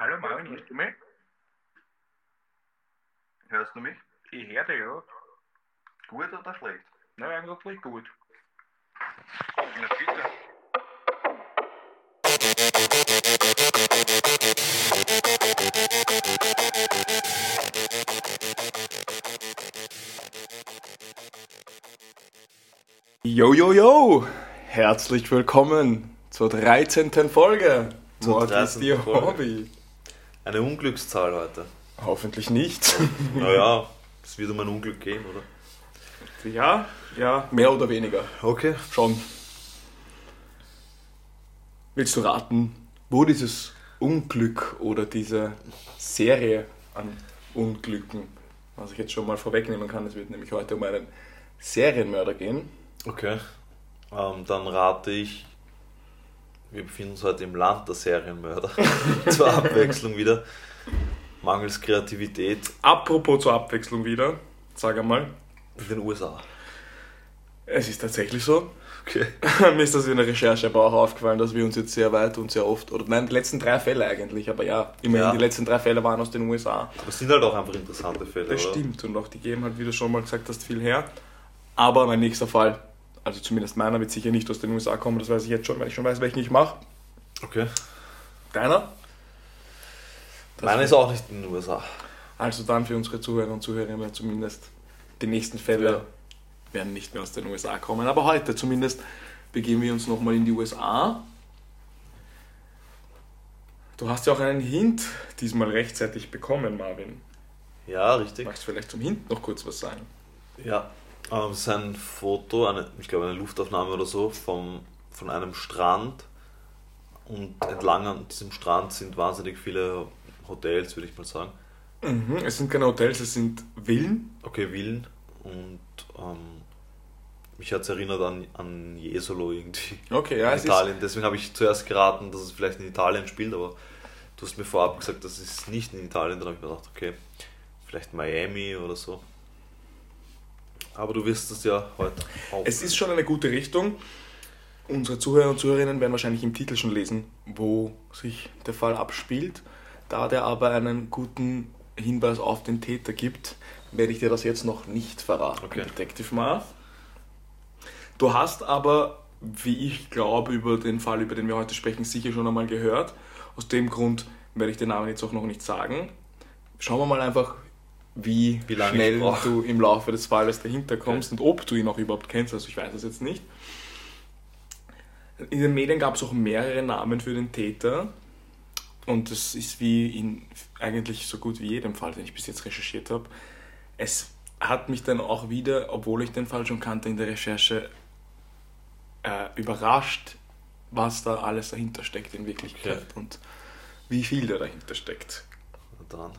Hallo Marvin, hörst du mich? Hörst du mich? Ich höre dich, ja. Gut oder schlecht? Na, eigentlich gut. Na bitte. Yo, yo, yo! Herzlich willkommen zur 13. Folge. Zur Mord ist 13. Ihr Folge. Hobby. Eine Unglückszahl heute. Hoffentlich nicht. Naja, es wird um ein Unglück gehen, oder? ja, ja, mehr oder weniger. Okay. Schon. Willst du raten, wo dieses Unglück oder diese Serie an Unglücken, was ich jetzt schon mal vorwegnehmen kann, es wird nämlich heute um einen Serienmörder gehen. Okay. Ähm, dann rate ich, wir befinden uns heute im Land der Serienmörder. Zur Abwechslung wieder. Mangels Kreativität Apropos zur Abwechslung wieder, sag einmal, in den USA. es ist tatsächlich so, Okay. Mir ist das in der Recherche aber auch aufgefallen, dass wir uns jetzt sehr weit und sehr oft, oder nein, die letzten drei Fälle eigentlich, aber ja, immerhin Ja. die letzten drei Fälle waren aus den USA. Das sind halt auch einfach interessante Fälle, Das oder? stimmt und auch die geben halt, wie du schon mal gesagt hast, viel her. Aber mein nächster Fall, also zumindest meiner, wird sicher nicht aus den USA kommen, das weiß ich jetzt schon, weil ich schon weiß, welchen ich mache. Okay. Deiner? Das Meiner ist auch nicht in den USA. Also dann für unsere Zuhörer und Zuhörerinnen zumindest die nächsten Fälle Ja. werden nicht mehr aus den USA kommen. Aber heute zumindest begeben wir uns nochmal in die USA. Du hast ja auch einen Hint diesmal rechtzeitig bekommen, Marvin. Ja, richtig. Magst du vielleicht zum Hint noch kurz was sagen? Ja, ähm, es ist ein Foto, eine, ich glaube eine Luftaufnahme oder so, vom, von einem Strand. Und entlang an diesem Strand sind wahnsinnig viele Hotels, würde ich mal sagen. Mhm, es sind keine Hotels, es sind Villen. Okay, Villen. Und ähm, mich hat es erinnert an, an Jesolo irgendwie. Okay, ja, in es ist, Italien. Deswegen habe ich zuerst geraten, dass es vielleicht in Italien spielt, aber du hast mir vorab gesagt, das ist nicht in Italien. Dann habe ich mir gedacht, okay, vielleicht Miami oder so. Aber du wirst es ja heute auch. es ist schon eine gute Richtung. Unsere Zuhörer und Zuhörerinnen werden wahrscheinlich im Titel schon lesen, wo sich der Fall abspielt. Da der aber einen guten Hinweis auf den Täter gibt, werde ich dir das jetzt noch nicht verraten, Okay. Detective Marv. Du hast aber, wie ich glaube, über den Fall, über den wir heute sprechen, sicher schon einmal gehört. Aus dem Grund werde ich den Namen jetzt auch noch nicht sagen. Schauen wir mal einfach, wie, Wie schnell du im Laufe des Falles dahinter kommst und ob du ihn auch überhaupt kennst. Also ich weiß es jetzt nicht. In den Medien gab es auch mehrere Namen für den Täter. Und das ist wie in eigentlich so gut wie jedem Fall, den ich bis jetzt recherchiert habe. Es hat mich dann auch wieder, obwohl ich den Fall schon kannte, in der Recherche äh, überrascht, was da alles dahinter steckt in Wirklichkeit Okay. und wie viel da dahinter steckt. dran.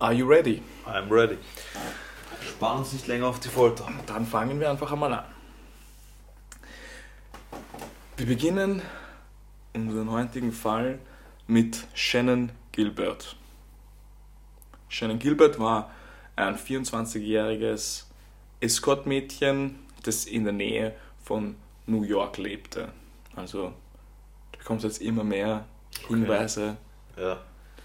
Are you ready? I'm ready. Sparen uns nicht länger auf die Folter. Dann fangen wir einfach einmal an. Wir beginnen unseren heutigen Fall mit Shannon Gilbert. Shannon Gilbert war ein 24-jähriges Escortmädchen, das in der Nähe von New York lebte. Also du bekommst jetzt immer mehr Hinweise Ja.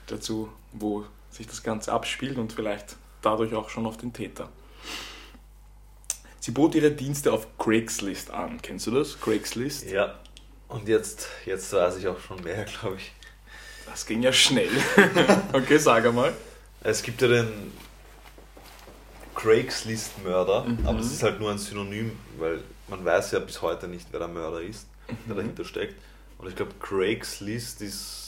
dazu, wo sich das Ganze abspielt und vielleicht dadurch auch schon auf den Täter. Sie bot ihre Dienste auf Craigslist an. Kennst du das? Craigslist? Ja. Und jetzt, jetzt weiß ich auch schon mehr, glaube ich. Das ging ja schnell. okay, sag einmal. Es gibt ja den Craigslist-Mörder, Mhm. aber das ist halt nur ein Synonym, weil man weiß ja bis heute nicht, wer der Mörder ist, der dahinter steckt. Und ich glaube, Craigslist ist,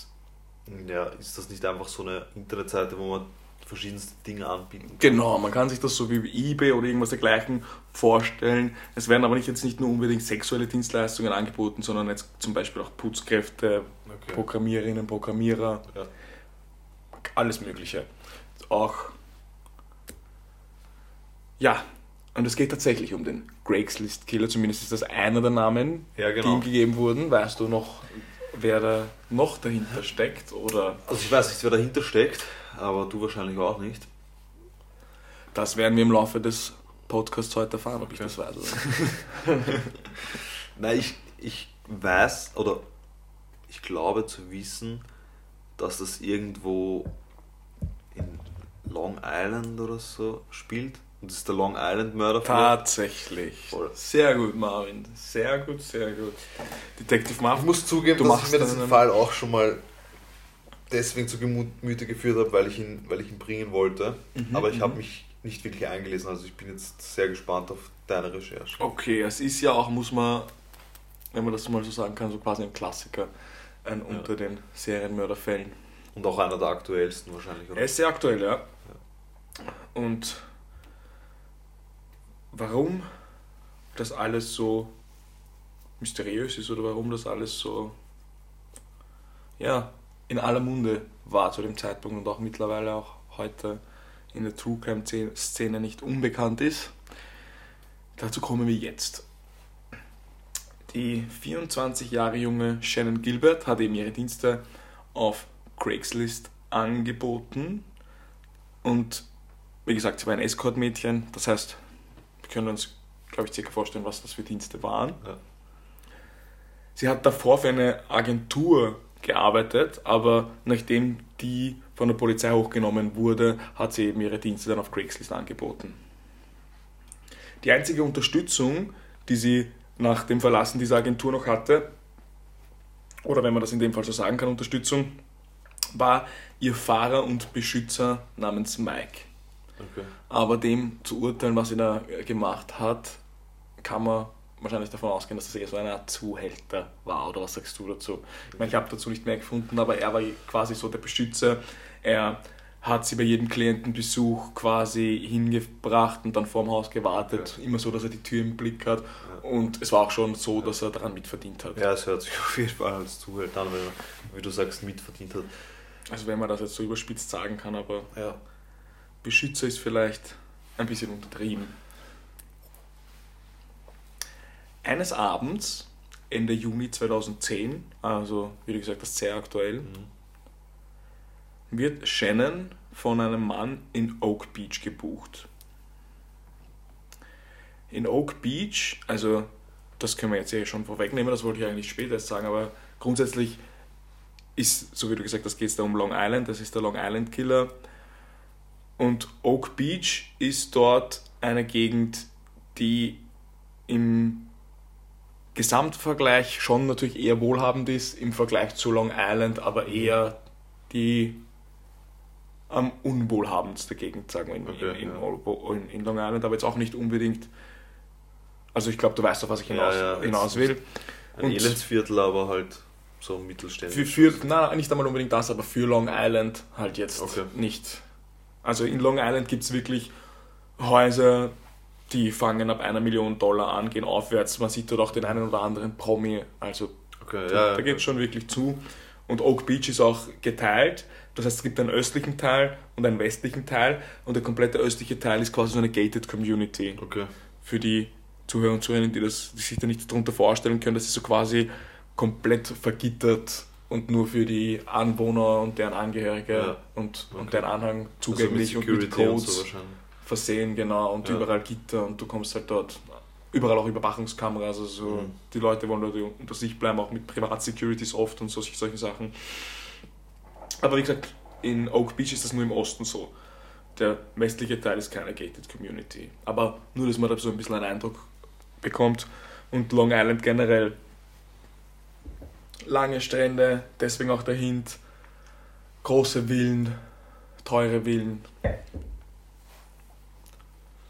ja, ist das nicht einfach so eine Internetseite, wo man verschiedenste Dinge anbieten kann? Genau, man kann sich das so wie eBay oder irgendwas dergleichen vorstellen. Es werden aber nicht jetzt nicht nur unbedingt sexuelle Dienstleistungen angeboten, sondern jetzt zum Beispiel auch Putzkräfte, Okay. Programmiererinnen, Programmierer, Ja. alles Mögliche. Auch. Ja, und es geht tatsächlich um den Craigslist Killer, zumindest ist das einer der Namen, Ja, die genau. ihm gegeben wurden. Weißt du noch, wer da noch dahinter steckt? Oder Also ich weiß nicht, wer dahinter steckt, aber du wahrscheinlich auch nicht. das werden wir im Laufe des Podcasts heute erfahren, ob ich das weiß. Oder? Nein, ich, ich weiß oder ich glaube zu wissen, dass das irgendwo in Long Island oder so spielt. Und das ist der Long Island Mörderfall. Tatsächlich. Voll. Sehr gut, Marvin. Sehr gut, sehr gut. Detective Ich Marvin. muss zugeben, Du dass machst ich mir diesen Fall auch schon mal deswegen zu Gemüte geführt habe, weil ich ihn, weil ich ihn bringen wollte. Mhm, Aber ich habe mhm. mich nicht wirklich eingelesen. Also ich bin jetzt sehr gespannt auf deine Recherche. Okay, es ist ja auch, muss man, wenn man das mal so sagen kann, so quasi ein Klassiker. Ein Ja. unter den Serienmörderfällen. Und auch einer der aktuellsten wahrscheinlich, oder? Er ist sehr aktuell, ja. Und warum das alles so mysteriös ist oder warum das alles so ja, in aller Munde war zu dem Zeitpunkt und auch mittlerweile auch heute in der True Crime Szene nicht unbekannt ist. Dazu kommen wir jetzt. Die 24 Jahre junge Shannon Gilbert hat eben ihre Dienste auf Craigslist angeboten und wie gesagt, sie war ein Escort-Mädchen, das heißt, wir können uns, glaube ich, circa vorstellen, was das für Dienste waren. Ja. Sie hat davor für eine Agentur gearbeitet, aber nachdem die von der Polizei hochgenommen wurde, hat sie eben ihre Dienste dann auf Craigslist angeboten. Die einzige Unterstützung, die sie nach dem Verlassen dieser Agentur noch hatte, oder wenn man das in dem Fall so sagen kann, Unterstützung, war ihr Fahrer und Beschützer namens Mike. Okay. Aber dem zu urteilen, was sie da gemacht hat, kann man wahrscheinlich davon ausgehen, dass das eher so eine Art Zuhälter war. Oder was sagst du dazu? Ich meine, ich habe dazu nicht mehr gefunden, aber er war quasi so der Beschützer. Er hat sie bei jedem Klientenbesuch quasi hingebracht und dann vorm Haus gewartet. Immer so, dass er die Tür im Blick hat. Und es war auch schon so, dass er daran mitverdient hat. Ja, es hört sich auf jeden Fall als Zuhälter an, wenn er, wie du sagst, mitverdient hat. Also wenn man das jetzt so überspitzt sagen kann, aber Ja. Beschützer ist vielleicht ein bisschen untertrieben. Eines Abends, Ende Juni 2010, also wie gesagt, das ist sehr aktuell, wird Shannon von einem Mann in Oak Beach gebucht. In Oak Beach, also das können wir jetzt ja schon vorwegnehmen, das wollte ich eigentlich später erst sagen, aber grundsätzlich ist, so wie du gesagt hast, geht es da um Long Island, das ist der Long Island Killer. Und Oak Beach ist dort eine Gegend, die im Gesamtvergleich schon natürlich eher wohlhabend ist, im Vergleich zu Long Island, aber eher die am unwohlhabendste Gegend, sagen wir, in, Okay, in, ja. in, in Long Island, aber jetzt auch nicht unbedingt. Also ich glaube, du weißt, auf was ich hinaus, Ja, ja, hinaus will. Ein Und- Elendsviertel, aber halt so Für, mittelständisch. für, nein, nicht einmal unbedingt das, aber für Long Island halt jetzt Okay. nicht. Also in Long Island gibt es wirklich Häuser, die fangen ab einer Million Dollar an, gehen aufwärts. Man sieht dort auch den einen oder anderen Promi. Also Okay, da, ja, da geht es schon wirklich zu. Und Oak Beach ist auch geteilt. Das heißt, es gibt einen östlichen Teil und einen westlichen Teil. Und der komplette östliche Teil ist quasi so eine gated Community Okay. für die Zuhörer und Zuhörerinnen, die, das, die sich da nicht darunter vorstellen können, das ist so quasi komplett vergittert und nur für die Anwohner und deren Angehörige Ja. und, und Okay. deren Anhang zugänglich also und mit mit Security und Codes so versehen, genau, und Ja. überall Gitter und du kommst halt dort, überall auch Überwachungskameras, also so, Mhm. die Leute wollen dort unter sich bleiben, auch mit Privatsecurities oft und so, solche Sachen. Aber wie gesagt, in Oak Beach ist das nur im Osten so. Der westliche Teil ist keine gated Community. Aber nur, dass man da so ein bisschen einen Eindruck bekommt. Und Long Island generell. Lange Strände, deswegen auch der Hint. Große Villen, teure Villen.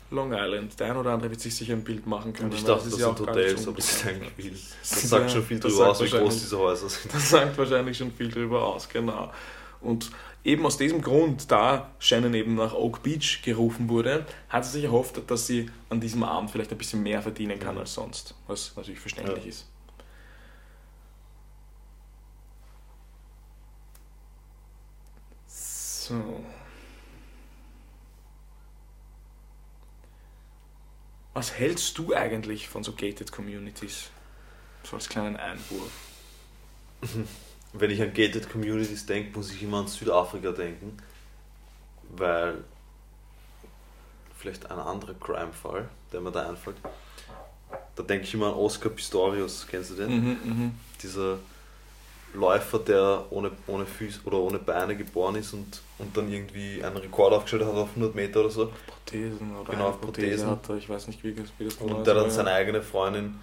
Long Island, der ein oder andere wird sich sicher ein Bild machen können. Und ich dachte, das ist ja sind Hotels, so aber das ist eigentlich viel. Das ist sagt ja- schon viel das drüber aus, wie groß wahrscheinlich- diese Häuser sind. Das sagt wahrscheinlich schon viel drüber aus, genau. Und eben aus diesem Grund, da Shannon eben nach Oak Beach gerufen wurde, hat sie sich erhofft, dass sie an diesem Abend vielleicht ein bisschen mehr verdienen kann Mhm. als sonst, was natürlich verständlich Ja. ist. So. Was hältst du eigentlich von so gated Communities? So als kleinen Einwurf. Wenn ich an Gated Communities denke, muss ich immer an Südafrika denken, weil vielleicht ein anderer Crime-Fall, der mir da einfällt. Da denke ich immer an Oscar Pistorius, kennst du den? Mhm, mhm. Dieser Läufer, der ohne, ohne Füße oder ohne Beine geboren ist und, und dann irgendwie einen Rekord aufgestellt hat auf 100 Meter oder so. Prothesen oder Genau, Prothese Prothesen. hat er, ich weiß nicht, wie das, wie das genau Und ist, der dann seine ja. eigene Freundin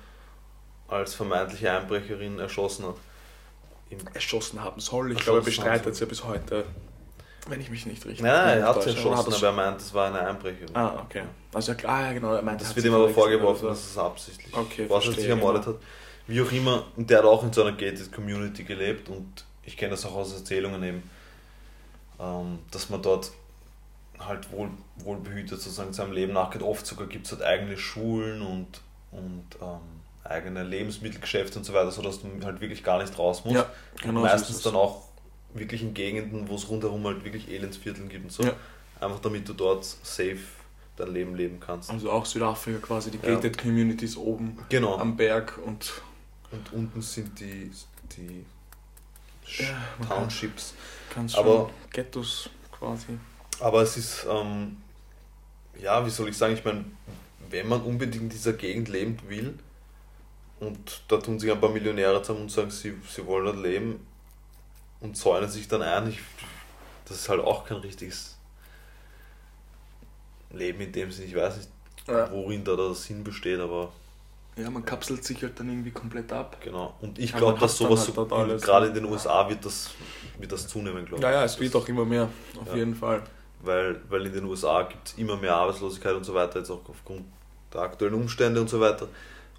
als vermeintliche Einbrecherin erschossen hat. Im erschossen haben soll. Ich glaube, er bestreitet es ja bis heute, wenn ich mich nicht richtig Nein, nein, er hat sie erschossen, aber er meint, es war eine Einbrecherin. Ah, okay. Also, ja, klar, ja, genau, er meint, Das wird ihm aber vorgeworfen, oder dass so. es absichtlich Okay, was er sich ermordet genau. hat. Wie auch immer, und der hat auch in so einer gated Community gelebt und ich kenne das auch aus Erzählungen eben, ähm, dass man dort halt wohl, wohlbehütet sozusagen seinem Leben nachgeht. Oft sogar gibt es halt eigene Schulen und, und ähm, eigene Lebensmittelgeschäfte und so weiter, sodass du halt wirklich gar nicht raus musst. Ja, und genau so meistens dann auch wirklich in Gegenden, wo es rundherum halt wirklich Elendsvierteln gibt und so. Ja. Einfach damit du dort safe dein Leben leben kannst. Also auch Südafrika quasi, die Ja. gated Communities oben Genau. am Berg und Und unten sind die, die Ja, Townships. ganz Aber- Ghettos quasi. Aber es ist, ähm, ja, wie soll ich sagen, ich meine, wenn man unbedingt in dieser Gegend leben will und da tun sich ein paar Millionäre zusammen und sagen, sie, sie wollen dort leben und zäunen sich dann ein, ich, das ist halt auch kein richtiges Leben in dem Sinne. Ich weiß nicht, Ja. worin da der Sinn besteht, aber ja, man kapselt sich halt dann irgendwie komplett ab. genau. Und ich glaube, dass sowas halt so, alles, gerade in den USA wird das, wird das zunehmen, glaube ich. Ja, ja, es wird auch immer mehr, auf Ja. jeden Fall. weil, weil in den USA gibt es immer mehr Arbeitslosigkeit und so weiter, jetzt auch aufgrund der aktuellen Umstände und so weiter.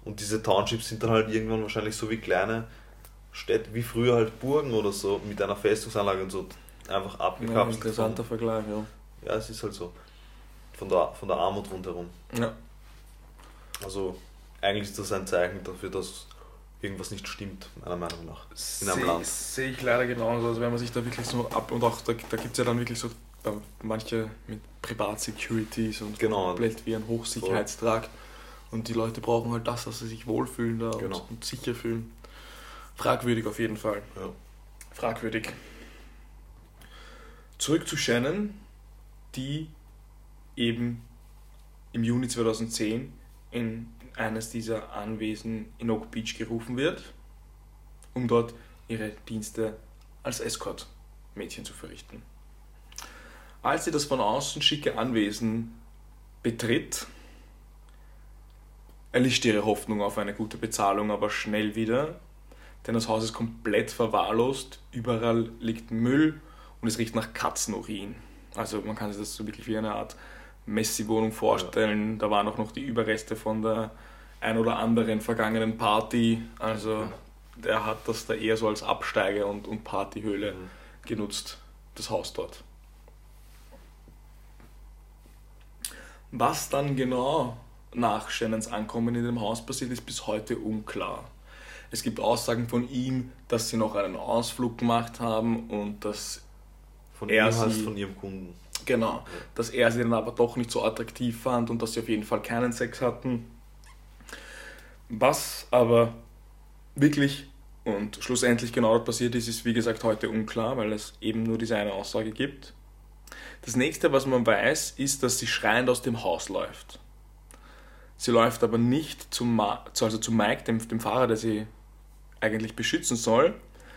Und diese Townships sind dann halt irgendwann wahrscheinlich so wie kleine Städte, wie früher halt Burgen oder so, mit einer Festungsanlage und so, einfach Ja, abgekapselt. interessanter von, Vergleich, ja. ja, es ist halt so. Von der, von der Armut rundherum. ja. Also eigentlich ist das ein Zeichen dafür, dass irgendwas nicht stimmt, meiner Meinung nach. In einem Sehe Land. sehe ich leider genauso. Also wenn man sich da wirklich so ab und auch da, da gibt es ja dann wirklich so da, manche mit Privatsecurities und Genau. komplett wie ein Hochsicherheitstrakt. Und die Leute brauchen halt das, dass sie sich wohlfühlen da Genau. und, und sicher fühlen. Fragwürdig auf jeden Fall. Ja. Fragwürdig. Zurück zu Shannon, die eben im Juni 2010 in eines dieser Anwesen in Oak Beach gerufen wird, um dort ihre Dienste als Escort-Mädchen zu verrichten. Als sie das von außen schicke Anwesen betritt, erlischt ihre Hoffnung auf eine gute Bezahlung aber schnell wieder, denn das Haus ist komplett verwahrlost, überall liegt Müll und es riecht nach Katzenurin. Also man kann sich das so wirklich wie eine Art Messi-Wohnung vorstellen. Da waren auch noch die Überreste von der ein oder anderen vergangenen Party. Also der hat das da eher so als Absteige- und, und Partyhöhle Mhm. genutzt, das Haus dort. Was dann genau nach Shannons Ankommen in dem Haus passiert, ist bis heute unklar. Es gibt Aussagen von ihm, dass sie noch einen Ausflug gemacht haben und dass Von Er sie- von ihrem Kunden. Genau, dass er sie dann aber doch nicht so attraktiv fand und dass sie auf jeden Fall keinen Sex hatten. Was aber wirklich und schlussendlich genau dort passiert ist, ist wie gesagt heute unklar, weil es eben nur diese eine Aussage gibt. Das nächste, was man weiß, ist, dass sie schreiend aus dem Haus läuft. Sie läuft aber nicht zum, Ma zu- also zu Mike, dem, dem Fahrer, der sie eigentlich beschützen soll,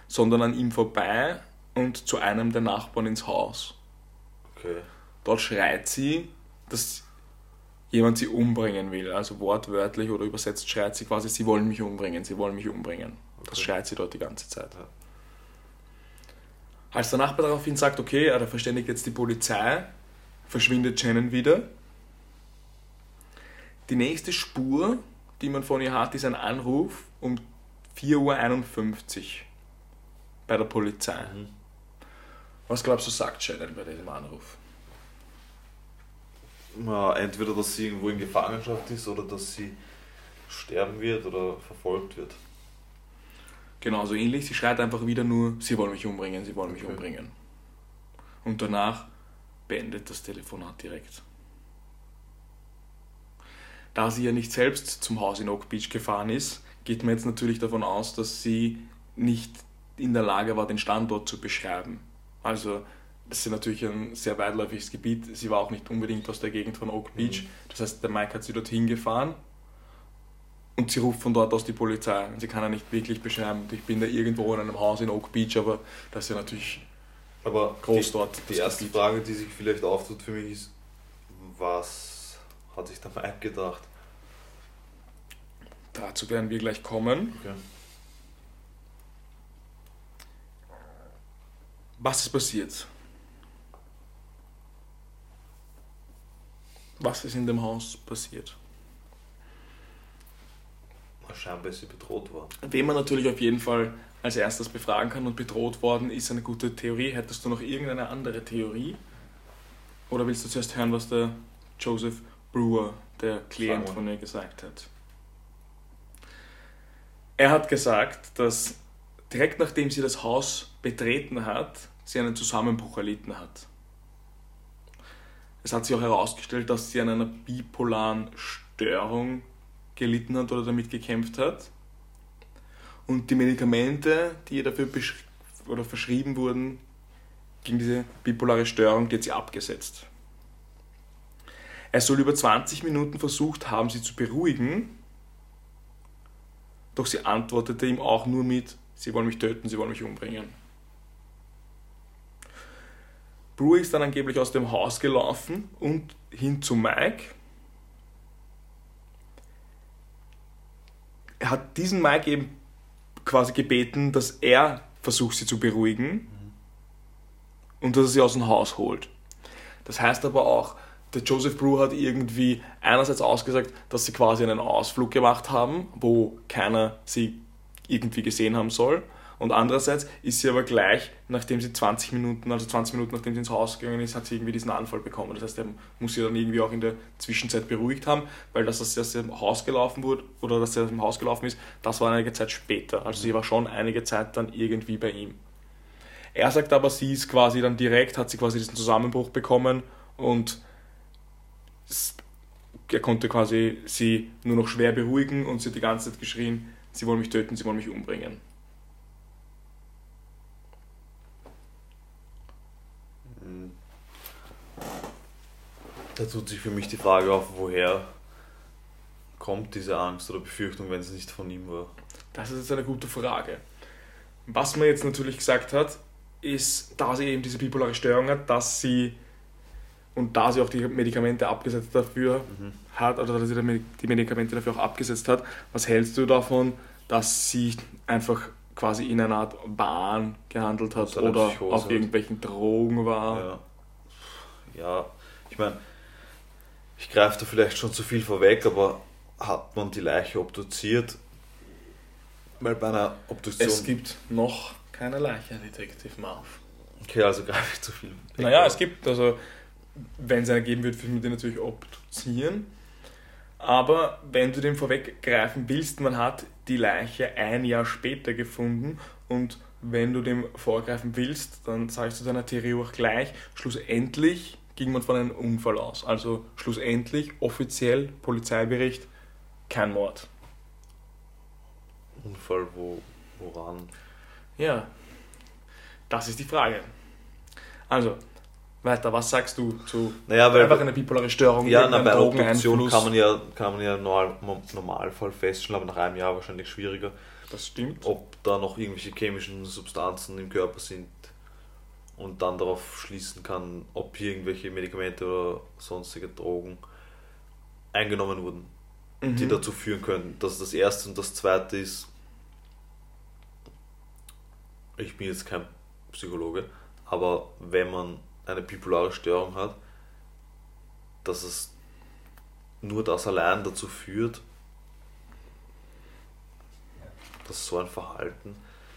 sondern an ihm vorbei und zu einem der Nachbarn ins Haus. Okay. Dort schreit sie, dass jemand sie umbringen will. Also wortwörtlich oder übersetzt schreit sie quasi, sie wollen mich umbringen, sie wollen mich umbringen. Das Okay. schreit sie dort die ganze Zeit. Ja. Als der Nachbar daraufhin sagt, okay, er verständigt jetzt die Polizei, verschwindet Shannon wieder. Die nächste Spur, die man von ihr hat, ist ein Anruf um 4.51 Uhr bei der Polizei. Mhm. Was glaubst du, sagt Shannon bei diesem Anruf? Ja, entweder, dass sie irgendwo in Gefangenschaft ist oder dass sie sterben wird oder verfolgt wird. Genau, so ähnlich. Sie schreit einfach wieder nur, sie wollen mich umbringen, sie wollen mich Okay. umbringen. Und danach beendet das Telefonat direkt. Da sie ja nicht selbst zum Haus in Oak Beach gefahren ist, geht man jetzt natürlich davon aus, dass sie nicht in der Lage war, den Standort zu beschreiben. Also, das ist natürlich ein sehr weitläufiges Gebiet. Sie war auch nicht unbedingt aus der Gegend von Oak Beach. Das heißt, der Mike hat sie dorthin gefahren Und sie ruft von dort aus die Polizei. Und sie kann ja nicht wirklich beschreiben, ich bin da irgendwo in einem Haus in Oak Beach, aber das ist ja natürlich Aber groß die, dort. Die erste Gebiet. Frage, die sich vielleicht auftut für mich ist, was hat sich der Mike gedacht? Dazu werden wir gleich kommen. Okay. Was ist passiert? Was ist in dem Haus passiert? Scheinbar ist sie bedroht worden. Wen man natürlich auf jeden Fall als erstes befragen kann und bedroht worden ist eine gute Theorie. Hättest du noch irgendeine andere Theorie? Oder willst du zuerst hören, was der Joseph Brewer, der Klient von mir, gesagt hat? Er hat gesagt, dass direkt nachdem sie das Haus betreten hat, sie einen Zusammenbruch erlitten hat. Es hat sich auch herausgestellt, dass sie an einer bipolaren Störung gelitten hat oder damit gekämpft hat. Und die Medikamente, die ihr dafür oder verschrieben wurden, gegen diese bipolare Störung, die hat sie abgesetzt. Er soll über 20 Minuten versucht haben, sie zu beruhigen, doch sie antwortete ihm auch nur mit, sie wollen mich töten, sie wollen mich umbringen. Brewer ist dann angeblich aus dem Haus gelaufen und hin zu Mike. Er hat diesen Mike eben quasi gebeten, dass er versucht, sie zu beruhigen und dass er sie aus dem Haus holt. Das heißt aber auch, der Joseph Brewer hat irgendwie einerseits ausgesagt, dass sie quasi einen Ausflug gemacht haben, wo keiner sie irgendwie gesehen haben soll. Und andererseits ist sie aber gleich, nachdem sie 20 Minuten, also 20 Minuten nachdem sie ins Haus gegangen ist, hat sie irgendwie diesen Anfall bekommen. Das heißt, er muss sie dann irgendwie auch in der Zwischenzeit beruhigt haben, weil das, dass sie aus dem Haus gelaufen wurde oder dass sie aus dem Haus gelaufen ist, das war einige Zeit später. Also sie war schon einige Zeit dann irgendwie bei ihm. Er sagt aber, sie ist quasi dann direkt, hat sie quasi diesen Zusammenbruch bekommen und er konnte quasi sie nur noch schwer beruhigen und sie hat die ganze Zeit geschrien, sie wollen mich töten, sie wollen mich umbringen. Da tut sich für mich die Frage auf, woher kommt diese Angst oder Befürchtung, wenn es nicht von ihm war. Das ist jetzt eine gute Frage. Was man jetzt natürlich gesagt hat, ist, da sie eben diese bipolare Störung hat, dass sie und da sie auch die Medikamente abgesetzt dafür hat, oder dass sie die Medikamente dafür auch abgesetzt hat, was hältst du davon, dass sie einfach quasi in einer Art Wahn gehandelt hat oder Psychose auf hat. irgendwelchen Drogen war? Ja, ja ich meine, ich greife da vielleicht schon zu viel vorweg, aber hat man die Leiche obduziert? Weil bei einer Obduktion. Es gibt noch keine Leiche, Detective Marv. Okay, also greife ich zu viel. weg. Naja, es gibt, also wenn es eine geben wird, würden wir den natürlich obduzieren. Aber wenn du dem vorweggreifen willst, man hat die Leiche ein Jahr später gefunden und wenn du dem vorgreifen willst, dann ich zu deiner Theorie auch gleich, schlussendlich ging man von einem Unfall aus. Also schlussendlich, offiziell, Polizeibericht, kein Mord. Unfall, wo, woran? Ja, das ist die Frage. Also, weiter, was sagst du zu Naja, weil. einfach eine bipolare Störung? ja, na, bei einer Obduktion kann man ja, kann man ja normal, im Normalfall feststellen, aber nach einem Jahr wahrscheinlich schwieriger, Das stimmt. ob da noch irgendwelche chemischen Substanzen im Körper sind und dann darauf schließen kann, ob hier irgendwelche Medikamente oder sonstige Drogen eingenommen wurden, die Mhm. dazu führen können. Das ist das erste und das zweite ist, ich bin jetzt kein Psychologe, aber wenn man eine bipolare Störung hat, dass es nur das allein dazu führt, dass so ein Verhalten,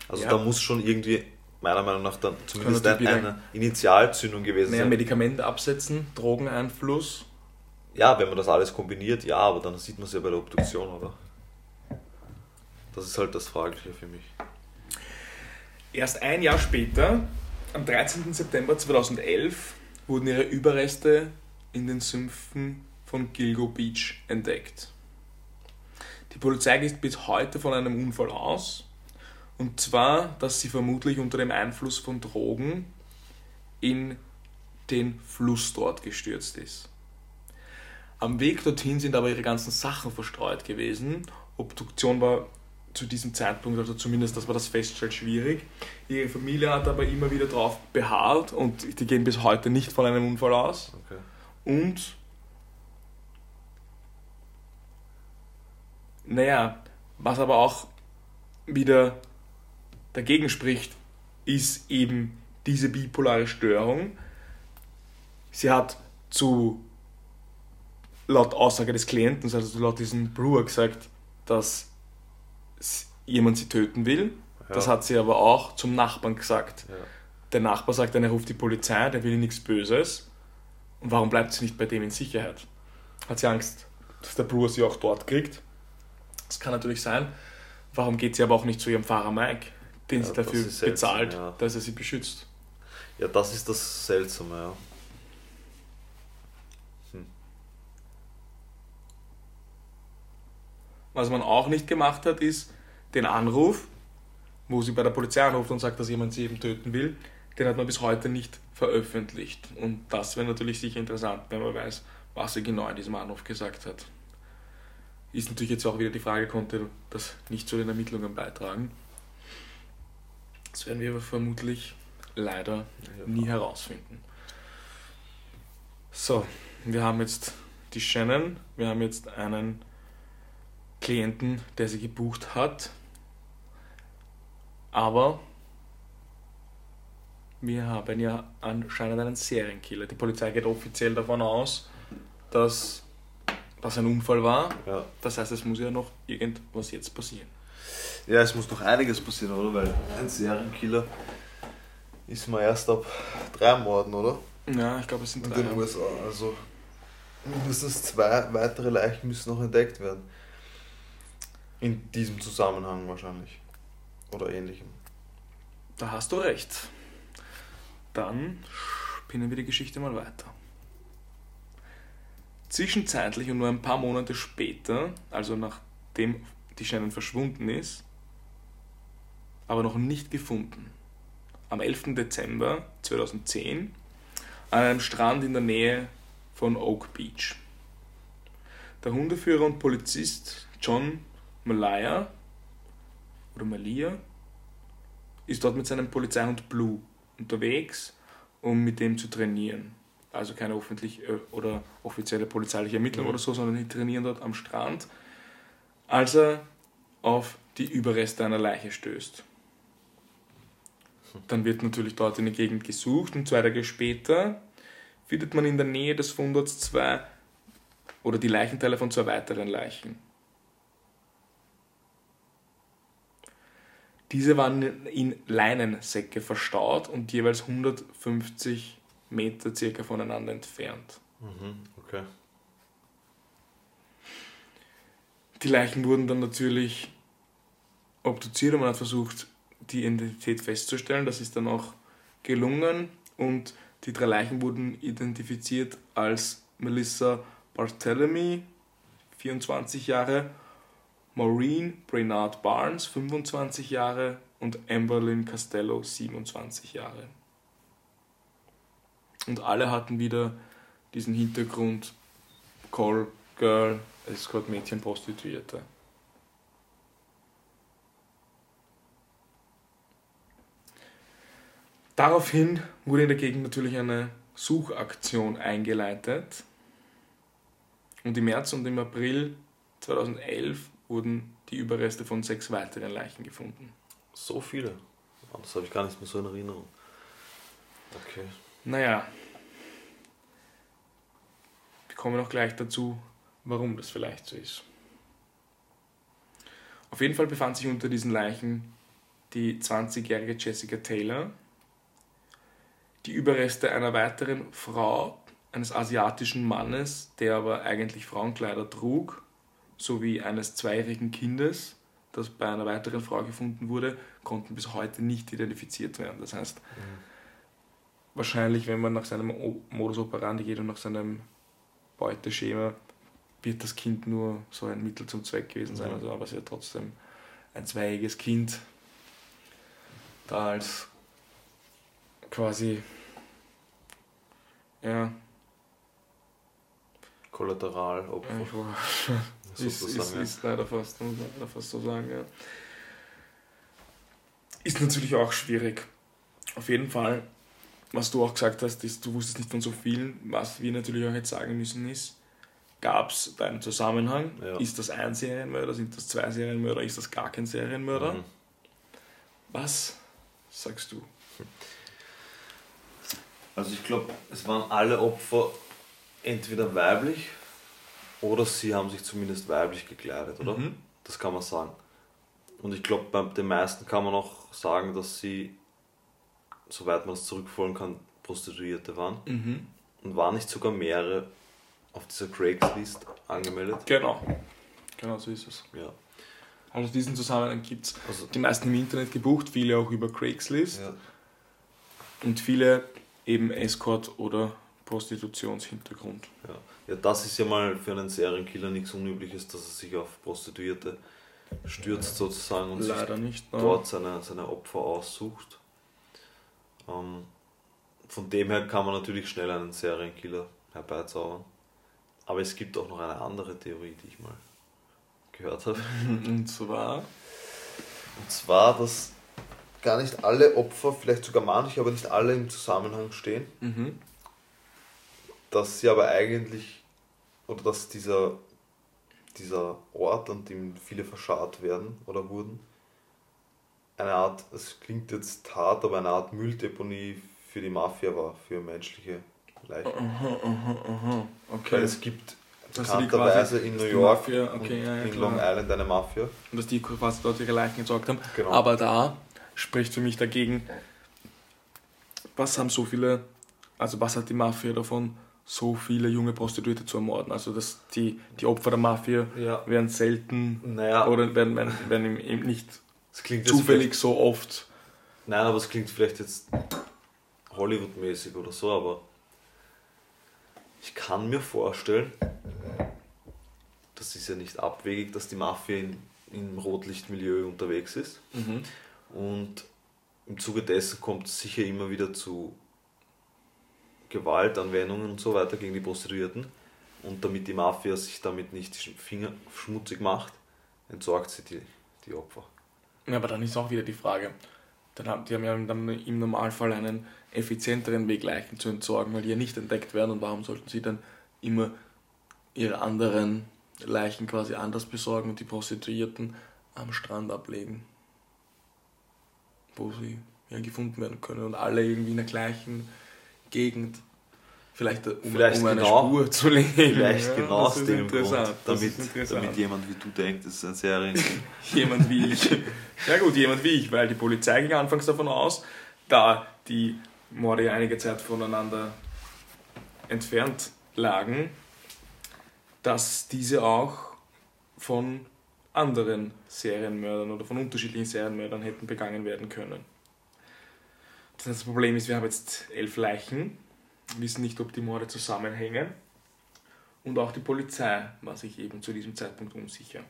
also Ja. da muss schon irgendwie meiner Meinung nach dann zumindest ein, eine Initialzündung gewesen Naja, sein. Medikamente absetzen, Drogeneinfluss. Ja, wenn man das alles kombiniert, ja, aber dann sieht man es ja bei der Obduktion, oder? Das ist halt das Fragliche für mich. Erst ein Jahr später, am 13. September 2011, wurden ihre Überreste in den Sümpfen von Gilgo Beach entdeckt. Die Polizei geht bis heute von einem Unfall aus. Und zwar, dass sie vermutlich unter dem Einfluss von Drogen in den Fluss dort gestürzt ist. Am Weg dorthin sind aber ihre ganzen Sachen verstreut gewesen Obduktion war zu diesem Zeitpunkt, also zumindest, dass man das feststellt, schwierig. Ihre Familie hat aber immer wieder darauf beharrt und die gehen bis heute nicht von einem Unfall aus. Okay. Und naja, was aber auch wieder dagegen spricht, ist eben diese bipolare Störung. Sie hat zu laut Aussage des Klienten, also laut diesem Brewer gesagt, dass jemand sie töten will. Ja. Das hat sie aber auch zum Nachbarn gesagt. Ja. Der Nachbar sagt dann, er ruft die Polizei, der will nichts Böses. Und warum bleibt sie nicht bei dem in Sicherheit? Hat sie Angst, dass der Brewer sie auch dort kriegt? Das kann natürlich sein. Warum geht sie aber auch nicht zu ihrem Fahrer Mike, den Ja, sie das dafür ist seltsam, bezahlt, ja. dass er sie beschützt? ja, das ist das Seltsame, ja. Was man auch nicht gemacht hat, ist den Anruf, wo sie bei der Polizei anruft und sagt, dass jemand sie eben töten will, den hat man bis heute nicht veröffentlicht. Und das wäre natürlich sicher interessant, wenn man weiß, was sie genau in diesem Anruf gesagt hat. Ist natürlich jetzt auch wieder die Frage, konnte das nicht zu den Ermittlungen beitragen? Das werden wir aber vermutlich leider nie herausfinden. So, wir haben jetzt die Shannon, wir haben jetzt einen Klienten, der sie gebucht hat. Aber wir haben ja anscheinend einen Serienkiller. Die Polizei geht offiziell davon aus, dass das ein Unfall war. Ja. Das heißt, es muss ja noch irgendwas jetzt passieren. Ja, es muss noch einiges passieren, oder? Weil ein Serienkiller ist man erst ab drei Morden, oder? Ja, ich glaube, es sind In drei. den USA. Also mindestens zwei weitere Leichen müssen noch entdeckt werden. In diesem Zusammenhang wahrscheinlich. Oder ähnlichem. Da hast du recht. Dann spinnen wir die Geschichte mal weiter. Zwischenzeitlich und nur ein paar Monate später, also nachdem die Shannon verschwunden ist, aber noch nicht gefunden, am 11. Dezember 2010 an einem Strand in der Nähe von Oak Beach. Der Hundeführer und Polizist John Malaya oder Malia ist dort mit seinem Polizeihund Blue unterwegs, um mit dem zu trainieren. Also keine öffentlich äh, oder offizielle polizeiliche Ermittlung Mhm. oder so, sondern die trainieren dort am Strand, als er auf die Überreste einer Leiche stößt. Dann wird natürlich dort in der Gegend gesucht und zwei Tage später findet man in der Nähe des Fundorts zwei oder die Leichenteile von zwei weiteren Leichen. Diese waren in Leinensäcke verstaut und jeweils 150 Meter circa voneinander entfernt. Mhm, okay. Die Leichen wurden dann natürlich obduziert und man hat versucht, die Identität festzustellen. Das ist dann auch gelungen und die drei Leichen wurden identifiziert als Melissa Barthélemy, 24 Jahre, Maureen Brainard Barnes, 25 Jahre und Amberlyn Costello, 27 Jahre. Und alle hatten wieder diesen Hintergrund Call Girl, Escort Mädchen, Prostituierte. Daraufhin wurde in der Gegend natürlich eine Suchaktion eingeleitet. Und im März und im April 2011 wurden die Überreste von sechs weiteren Leichen gefunden. So viele. Ah, Das habe ich gar nicht mehr so in Erinnerung. Okay. Naja, wir kommen auch gleich dazu, warum das vielleicht so ist. Auf jeden Fall befand sich unter diesen Leichen die 20-jährige Jessica Taylor, die Überreste einer weiteren Frau, eines asiatischen Mannes, der aber eigentlich Frauenkleider trug, sowie eines zweijährigen Kindes, das bei einer weiteren Frau gefunden wurde, konnten bis heute nicht identifiziert werden. Das heißt, wahrscheinlich, wenn man nach seinem Modus operandi geht und nach seinem Beuteschema, wird das Kind nur so ein Mittel zum Zweck gewesen sein. Mhm. Also, aber es ist ja trotzdem ein zweijähriges Kind da als quasi ja, Kollateralopfer. ich, Ist, ist, sozusagen. ist leider, fast, leider fast so sagen, ja. Ist natürlich auch schwierig. Auf jeden Fall, was du auch gesagt hast, ist, du wusstest nicht von so vielen, was wir natürlich auch jetzt sagen müssen ist, gab es da einen Zusammenhang? Ja. Ist das ein Serienmörder? Sind das zwei Serienmörder? Ist das gar kein Serienmörder? Mhm. Was sagst du? Also ich glaube, es waren alle Opfer entweder weiblich oder sie haben sich zumindest weiblich gekleidet, oder? Mhm. Das kann man sagen. Und ich glaube, bei den meisten kann man auch sagen, dass sie, soweit man es zurückfolgen kann, Prostituierte waren. Mhm. Und waren nicht sogar mehrere auf dieser Craigslist angemeldet? Genau. Genau so ist es. Ja. Also diesen Zusammenhang gibt es Also, die meisten im Internet gebucht, viele auch über Craigslist ja. und viele eben Escort oder Prostitutionshintergrund. Ja. ja, das ist ja mal für einen Serienkiller nichts Unübliches, dass er sich auf Prostituierte stürzt sozusagen und Leider sich nicht. Dort seine, seine Opfer aussucht. Ähm, von dem her kann man natürlich schnell einen Serienkiller herbeizaubern. Aber es gibt auch noch eine andere Theorie, die ich mal gehört habe. Und zwar, Und zwar, dass gar nicht alle Opfer, vielleicht sogar manche, aber nicht alle im Zusammenhang stehen. mhm. dass sie aber eigentlich, oder dass dieser, dieser Ort, an dem viele verscharrt werden oder wurden, eine Art, es klingt jetzt hart, aber eine Art Mülldeponie für die Mafia war, für menschliche Leichen. aha, aha, aha. Weil okay. es gibt bekannterweise in New York Mafia- und okay, ja, ja, in. Long Island eine Mafia. Und dass die quasi dort ihre Leichen entsorgt haben. Genau. Aber da spricht für mich dagegen, was haben so viele, also was hat die Mafia davon, so viele junge Prostituierte zu ermorden? Also dass die, die Opfer der Mafia Ja. werden selten Naja, oder werden, werden, werden eben nicht zufällig so oft. Nein, aber es klingt vielleicht jetzt Hollywood-mäßig oder so, aber ich kann mir vorstellen, das ist ja nicht abwegig, dass die Mafia in, im Rotlichtmilieu unterwegs ist. Mhm. Und im Zuge dessen kommt es sicher immer wieder zu Gewaltanwendungen und so weiter gegen die Prostituierten. Und damit die Mafia sich damit nicht die Finger schmutzig macht, entsorgt sie die, die Opfer. Ja, aber dann ist auch wieder die Frage, dann haben, die haben ja dann im Normalfall einen effizienteren Weg, Leichen zu entsorgen, weil die ja nicht entdeckt werden. Und warum sollten sie dann immer ihre anderen Leichen quasi anders besorgen und die Prostituierten am Strand ablegen, wo sie ja gefunden werden können und alle irgendwie in der gleichen Gegend. Vielleicht, um, Vielleicht um eine genau- Spur zu legen. Vielleicht Ja, genau das aus ist dem Grund, interessant, das damit, damit jemand wie du denkt, es ist ein Serienkiller. Jemand wie ich. Ja gut, jemand wie ich, weil die Polizei ging anfangs davon aus, da die Morde ja einige Zeit voneinander entfernt lagen, dass diese auch von anderen Serienmördern oder von unterschiedlichen Serienmördern hätten begangen werden können. Das Problem ist, wir haben jetzt elf Leichen, wissen nicht, ob die Morde zusammenhängen und auch die Polizei war sich eben zu diesem Zeitpunkt unsicher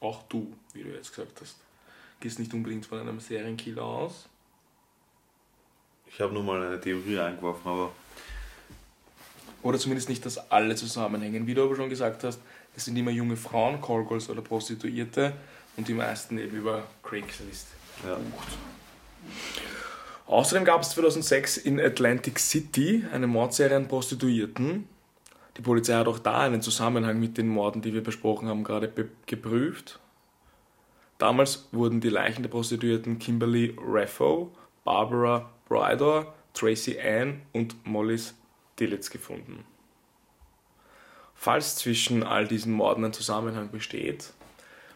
auch du, wie du jetzt gesagt hast, gehst nicht unbedingt von einem Serienkiller aus. Ich habe nur mal eine Theorie eingeworfen, aber Oder zumindest nicht, dass alle zusammenhängen. Wie du aber schon gesagt hast, es sind immer junge Frauen, Callgirls oder Prostituierte und die meisten eben über Craigslist. ja. Außerdem gab es 2006 in Atlantic City eine Mordserie an Prostituierten. Die Polizei hat auch da einen Zusammenhang mit den Morden, die wir besprochen haben, gerade geprüft. Damals wurden die Leichen der Prostituierten Kimberly Raffo, Barbara Brydor, Tracy Ann und Mollis Dillitz gefunden. Falls zwischen all diesen Morden ein Zusammenhang besteht,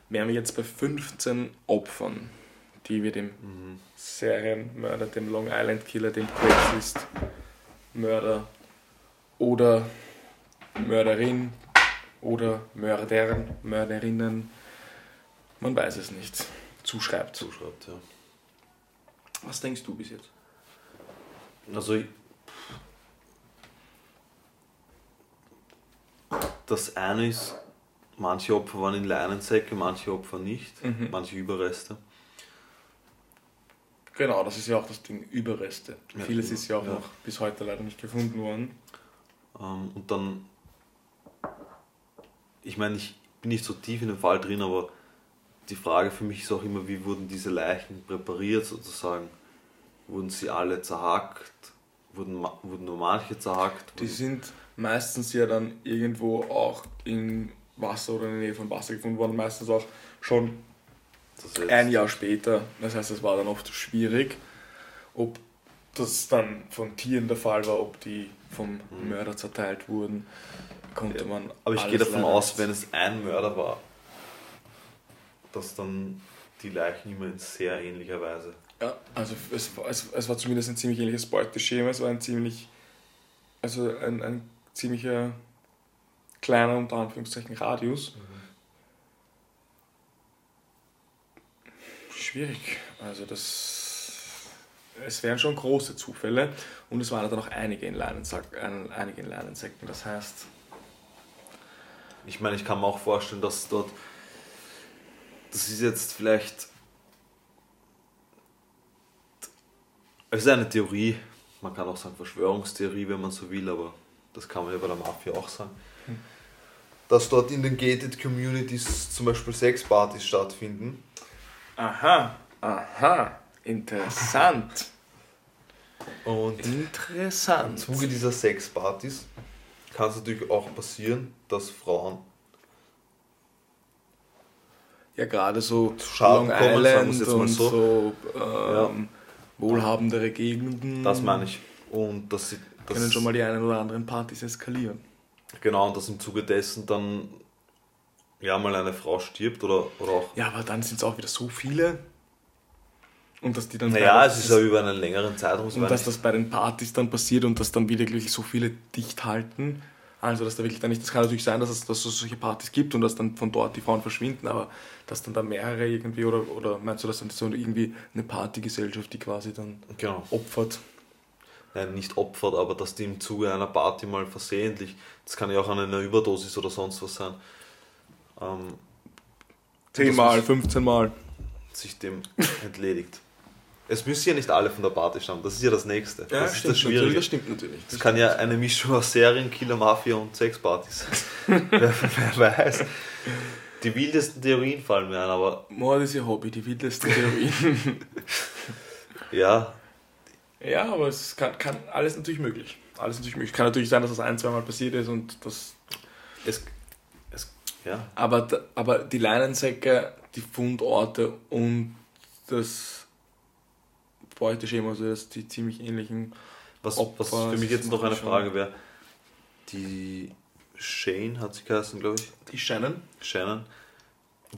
wären wir jetzt bei 15 Opfern, die wir dem Serienmörder, dem Long Island Killer, dem Craigslist-Mörder oder Mörderin oder Mördern, Mörderinnen, man weiß es nicht, zuschreibt. zuschreibt, ja. Was denkst du bis jetzt? Also das eine ist, manche Opfer waren in Leinensäcke, manche Opfer nicht, Mhm. manche Überreste. Genau, das ist ja auch das Ding, Überreste. Ja, Vieles genau. ist ja auch Ja. noch bis heute leider nicht gefunden worden. Ähm, und dann, ich meine, ich, bin nicht so tief in dem Fall drin, aber die Frage für mich ist auch immer, wie wurden diese Leichen präpariert sozusagen? Wurden sie alle zerhackt? Wurden, wurden nur manche zerhackt? Die sind meistens ja dann irgendwo auch in Wasser oder in der Nähe von Wasser gefunden worden, meistens auch schon ein Jahr später. Das heißt, es war dann oft schwierig, ob das dann von Tieren der Fall war, ob die vom Mörder zerteilt wurden, konnte man. Mhm. Aber ich gehe davon aus, wenn es ein Mörder war, dass dann die Leichen immer in sehr ähnlicher Weise. Ja, also es, war- es, es war zumindest ein ziemlich ähnliches Beuteschema. Es war ein ziemlich, also ein, ein ziemlicher kleiner, unter Anführungszeichen, Radius. Schwierig. Also das, es wären schon große Zufälle und es waren dann auch einige in Leinensack, ein- einige in Leinensäcken. Das heißt, Ich meine, ich kann mir auch vorstellen, dass dort. Das ist jetzt vielleicht. Es ist eine Theorie, man kann auch sagen Verschwörungstheorie, wenn man so will, aber das kann man ja bei der Mafia auch sagen. Dass dort in den gated Communities zum Beispiel Sexpartys stattfinden. aha, aha, interessant. Und im Interessant. Zuge dieser Sexpartys kann es natürlich auch passieren, dass Frauen Ja, gerade so Schaden Long kommen, sagen wir Island es jetzt mal und so. so, ähm, wohlhabendere Gegenden Das meine ich. Und dass sie. Das können schon mal die einen oder anderen Partys eskalieren. Genau, und dass im Zuge dessen dann ja mal eine Frau stirbt oder, oder auch. Ja, aber dann sind es auch wieder so viele. Und dass die dann Naja, es ist ja über einen längeren Zeitraum. und dass das bei den Partys dann passiert und dass dann wieder wirklich so viele dicht halten. Also, dass da wirklich dann nicht, das kann natürlich sein, dass es, dass es solche Partys gibt und dass dann von dort die Frauen verschwinden, aber dass dann da mehrere irgendwie, oder, oder meinst du, dass dann so irgendwie eine Partygesellschaft, die quasi dann Genau. opfert? Nein, nicht opfert, aber dass die im Zuge einer Party mal versehentlich, das kann ja auch an einer Überdosis oder sonst was sein, ähm, Zehnmal, Das ist- 15 Mal. sich dem entledigt. Es müssen ja nicht alle von der Party stammen, das ist ja das Nächste. das ist das natürlich, Schwierige. das stimmt natürlich. Es kann ja eine Mischung aus Serienkiller, Mafia und Sexpartys sein. wer, wer weiß. Die wildesten Theorien fallen mir ein, aber Mord ist ihr Hobby, die wildeste Theorie. ja, ja, aber es kann, kann alles natürlich möglich. Alles natürlich möglich. Kann natürlich sein, dass das ein, zweimal passiert ist und das. es, es ja, Aber, aber die Leinensäcke, die Fundorte und das Beuteschema, also das, die ziemlich ähnlichen. Was, Opfer, was für mich jetzt noch eine Frage wäre, die Shane hat sie geheißen, glaube ich, Die Shannon? Shannon,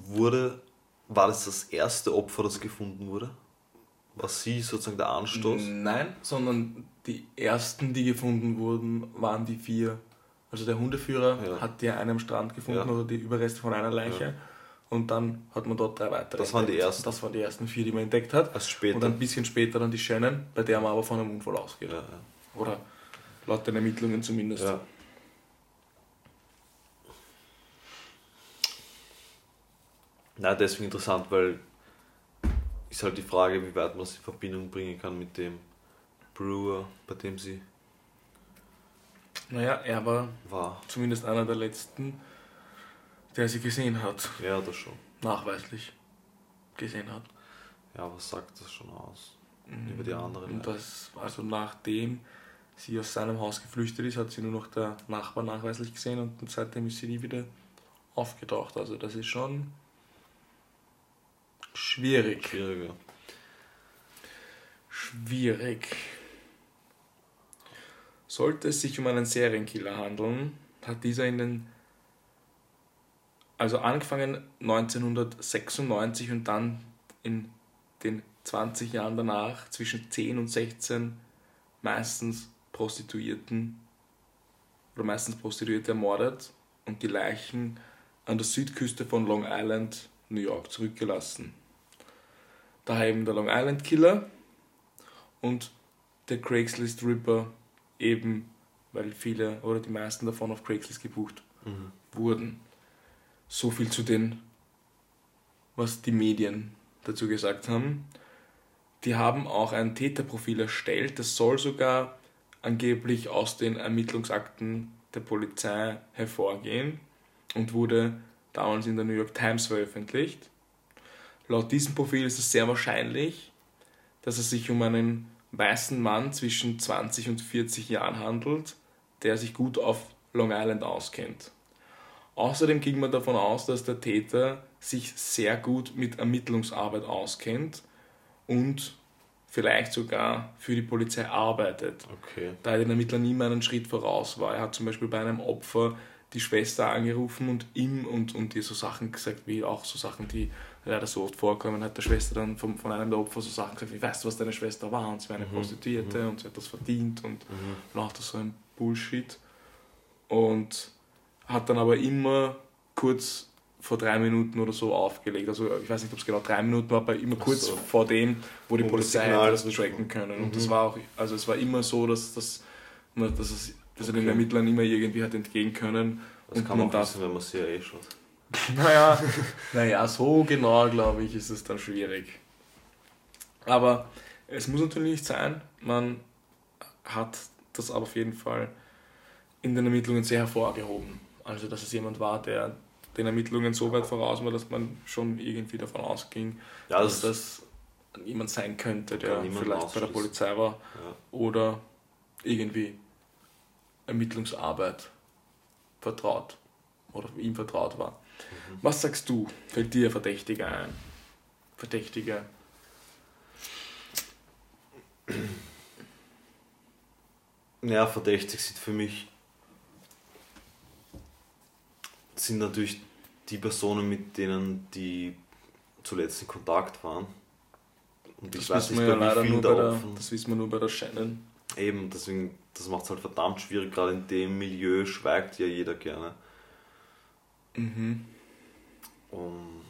wurde, war das das erste Opfer, das gefunden wurde? War sie sozusagen der Anstoß? Nein, sondern die ersten, die gefunden wurden, waren die vier. Also der Hundeführer Ja. hat die an einem Strand gefunden Ja. oder die Überreste von einer Leiche. Ja. Und dann hat man dort drei weitere. Das waren die entdeckt. ersten. Das waren die ersten vier, die man entdeckt hat. Erst später. Und ein bisschen später dann die Shannon, bei der man aber von einem Unfall ausgeht. Oder laut den Ermittlungen zumindest. Ja. Na, deswegen interessant, weil ist halt die Frage, wie weit man es in Verbindung bringen kann mit dem Brewer, bei dem sie Naja, er war war. zumindest einer der letzten, der sie gesehen hat. Ja, das schon. Nachweislich gesehen hat. Ja, was sagt das schon aus? Über die anderen. Und das, also nachdem sie aus seinem Haus geflüchtet ist, hat sie nur noch der Nachbar nachweislich gesehen und seitdem ist sie nie wieder aufgetaucht. Also das ist schon schwierig. Schwieriger. Schwierig. Sollte es sich um einen Serienkiller handeln, hat dieser in den also angefangen 1996 und dann in den 20 Jahren danach zwischen 10 und 16 meistens Prostituierten oder meistens Prostituierte ermordet und die Leichen an der Südküste von Long Island, New York zurückgelassen. Eben der Long Island Killer und der Craigslist Ripper eben, weil viele oder die meisten davon auf Craigslist gebucht Mhm. wurden. So viel zu den, was die Medien dazu gesagt haben. Die haben auch ein Täterprofil erstellt, das soll sogar angeblich aus den Ermittlungsakten der Polizei hervorgehen und wurde damals in der New York Times veröffentlicht. Laut diesem Profil ist es sehr wahrscheinlich, dass es sich um einen weißen Mann zwischen 20 und 40 Jahren handelt, der sich gut auf Long Island auskennt. Außerdem ging man davon aus, dass der Täter sich sehr gut mit Ermittlungsarbeit auskennt und vielleicht sogar für die Polizei arbeitet, Okay. da er den Ermittlern immer einen Schritt voraus war. Er hat zum Beispiel bei einem Opfer die Schwester angerufen und ihm und, und ihr so Sachen gesagt, wie auch so Sachen, die leider so oft vorkommen, hat der Schwester dann von, von einem der Opfer so Sachen gesagt, wie weißt du, was deine Schwester war und sie war eine Prostituierte und sie hat das verdient und lauter so ein Bullshit. Und hat dann aber immer kurz vor drei Minuten oder so aufgelegt. Also ich weiß nicht, ob es genau drei Minuten war, aber immer kurz so. vor dem, wo die das Polizei das tracken können. Und Mhm. das war auch, also es war immer so, dass, dass, dass, es, dass er den Okay. Ermittlern immer irgendwie hat entgehen können. Das und kann man auch wissen, wenn man CIA schaut. naja, naja, so genau, glaube ich, ist es dann schwierig. Aber es muss natürlich nicht sein. Man hat das aber auf jeden Fall in den Ermittlungen sehr hervorgehoben. Also, dass es jemand war, der den Ermittlungen so weit voraus war, dass man schon irgendwie davon ausging, Ja, dass das, das jemand sein könnte, der vielleicht bei der. Polizei war ja. oder irgendwie Ermittlungsarbeit vertraut oder ihm vertraut war. Mhm. Was sagst du? Fällt dir Verdächtiger ein? Verdächtige. Ja, verdächtig sind für mich sind natürlich die Personen, mit denen die zuletzt in Kontakt waren. Und ich Das weiß wissen nicht, wir ja leider nur der bei der, das wissen wir nur bei der Shannon. Eben, deswegen, das macht es halt verdammt schwierig, gerade in dem Milieu schweigt ja jeder gerne. Mhm. Und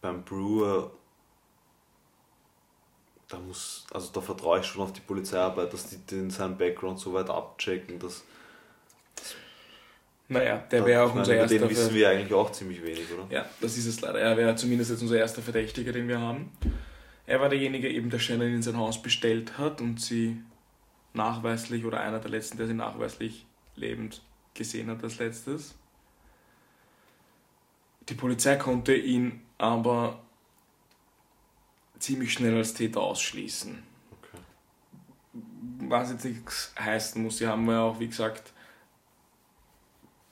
beim Brewer, da muss, also da vertraue ich schon auf die Polizeiarbeit, dass die den seinen Background so weit abchecken, dass Naja, der wäre auch unser über erster. den wissen wir eigentlich auch ziemlich wenig, oder? Ja, das ist es leider. Er wäre zumindest jetzt unser erster Verdächtiger, den wir haben. Er war derjenige, eben der Shannon in sein Haus bestellt hat und sie nachweislich oder einer der letzten, der sie nachweislich lebend gesehen hat als letztes. Die Polizei konnte ihn aber ziemlich schnell als Täter ausschließen. Okay. Was jetzt nichts heißen muss, sie haben ja auch, wie gesagt,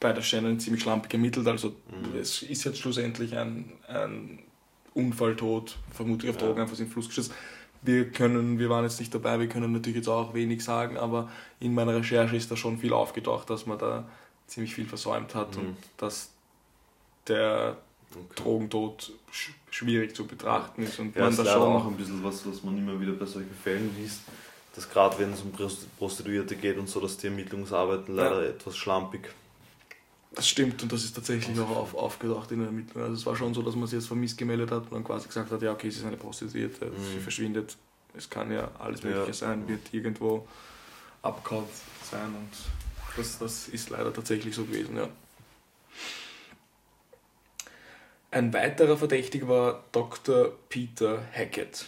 bei der Shannon ziemlich schlampig ermittelt. Also Mhm. es ist jetzt schlussendlich ein, ein Unfalltod, vermutlich auf Ja. Drogen einfach in den Fluss geschossen. Wir können, wir waren jetzt nicht dabei, wir können natürlich jetzt auch wenig sagen, aber in meiner Recherche ist da schon viel aufgetaucht, dass man da ziemlich viel versäumt hat Mhm. und dass der Okay. Drogentod sch schwierig zu betrachten ist und Ja, man das da schon auch ein bisschen was, was man immer wieder bei solchen Fällen liest, dass gerade wenn es um Prost- Prostituierte geht und so, dass die Ermittlungsarbeiten leider etwas schlampig. Das stimmt und das ist tatsächlich auch auf, aufgetaucht in der Ermittlung. Also es war schon so, dass man sie jetzt vermisst gemeldet hat und dann quasi gesagt hat, ja okay, sie ist eine Prostituierte, Mhm. sie verschwindet. Es kann ja alles Ja. Mögliche sein, wird irgendwo abgehauen sein und das, das ist leider tatsächlich so gewesen, ja. Ein weiterer Verdächtiger war Dr. Peter Hackett.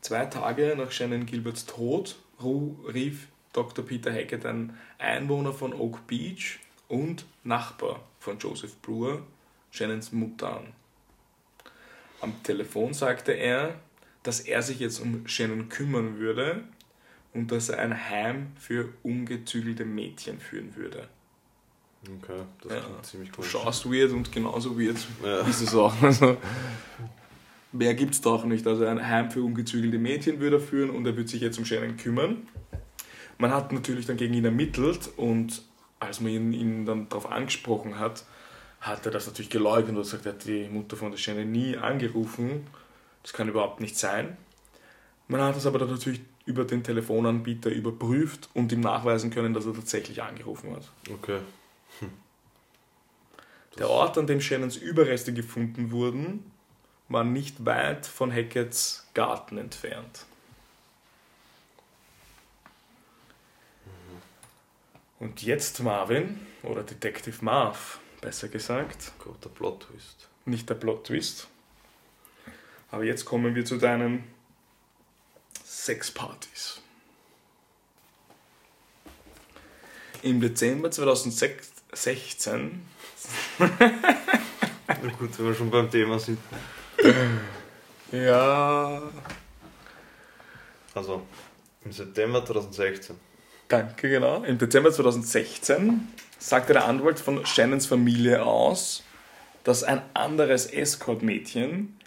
Zwei Tage nach Shannon Gilberts Tod rief Dr. Peter Hackett, ein Einwohner von Oak Beach und Nachbar von Joseph Brewer, Shannons Mutter an. Am Telefon sagte er, dass er sich jetzt um Shannon kümmern würde und dass er ein Heim für ungezügelte Mädchen führen würde. Okay, das Ja. klingt ziemlich Du komisch. schaust weird und genauso weird Ja. ist es auch. Also, mehr gibt es doch nicht. Also ein Heim für ungezügelte Mädchen würde er führen und er würde sich jetzt um Shannon kümmern. Man hat natürlich dann gegen ihn ermittelt und als man ihn, ihn dann darauf angesprochen hat, hat er das natürlich geleugnet und gesagt, er hat die Mutter von der Shannon nie angerufen. Das kann überhaupt nicht sein. Man hat es aber dann natürlich über den Telefonanbieter überprüft und ihm nachweisen können, dass er tatsächlich angerufen hat. Okay. Der Ort, an dem Shannons Überreste gefunden wurden, war nicht weit von Hacketts Garten entfernt. Und jetzt Marvin, oder Detective Marv, besser gesagt, Gott, der Plot-Twist. nicht der Plot-Twist. Aber jetzt kommen wir zu deinen Sexpartys. Im Dezember 2006, 16 Na gut, wenn wir schon beim Thema sind. Ja, Also, im September 2016. danke, genau. Im Dezember 2016 sagte der Anwalt von Shannons Familie aus, dass ein anderes Escort-Mädchen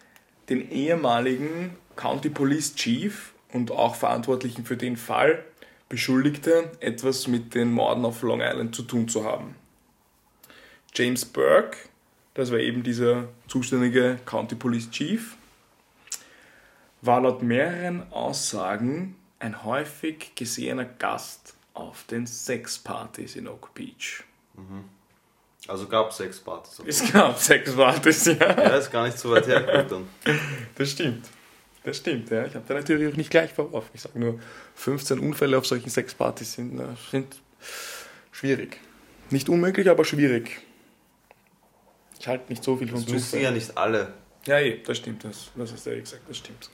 den ehemaligen County Police Chief und auch Verantwortlichen für den Fall beschuldigte, etwas mit den Morden auf Long Island zu tun zu haben. James Burke, das war eben dieser zuständige County Police Chief, war laut mehreren Aussagen ein häufig gesehener Gast auf den Sexpartys in Oak Beach. Also gab es sechs Partys. Es gab Sexpartys, ja. Ja, ist gar nicht so weit hergekommen. Das stimmt. Das stimmt, ja. Ich habe deine Theorie auch nicht gleich verworfen. Ich sage nur, 15 Unfälle auf solchen Sexpartys sind, äh, sind schwierig. Nicht unmöglich, aber schwierig. Ich halte nicht so viel von Das müssen Zufall. ja nicht alle. Ja, eh, das stimmt. Das, das hast du ja gesagt, das stimmt.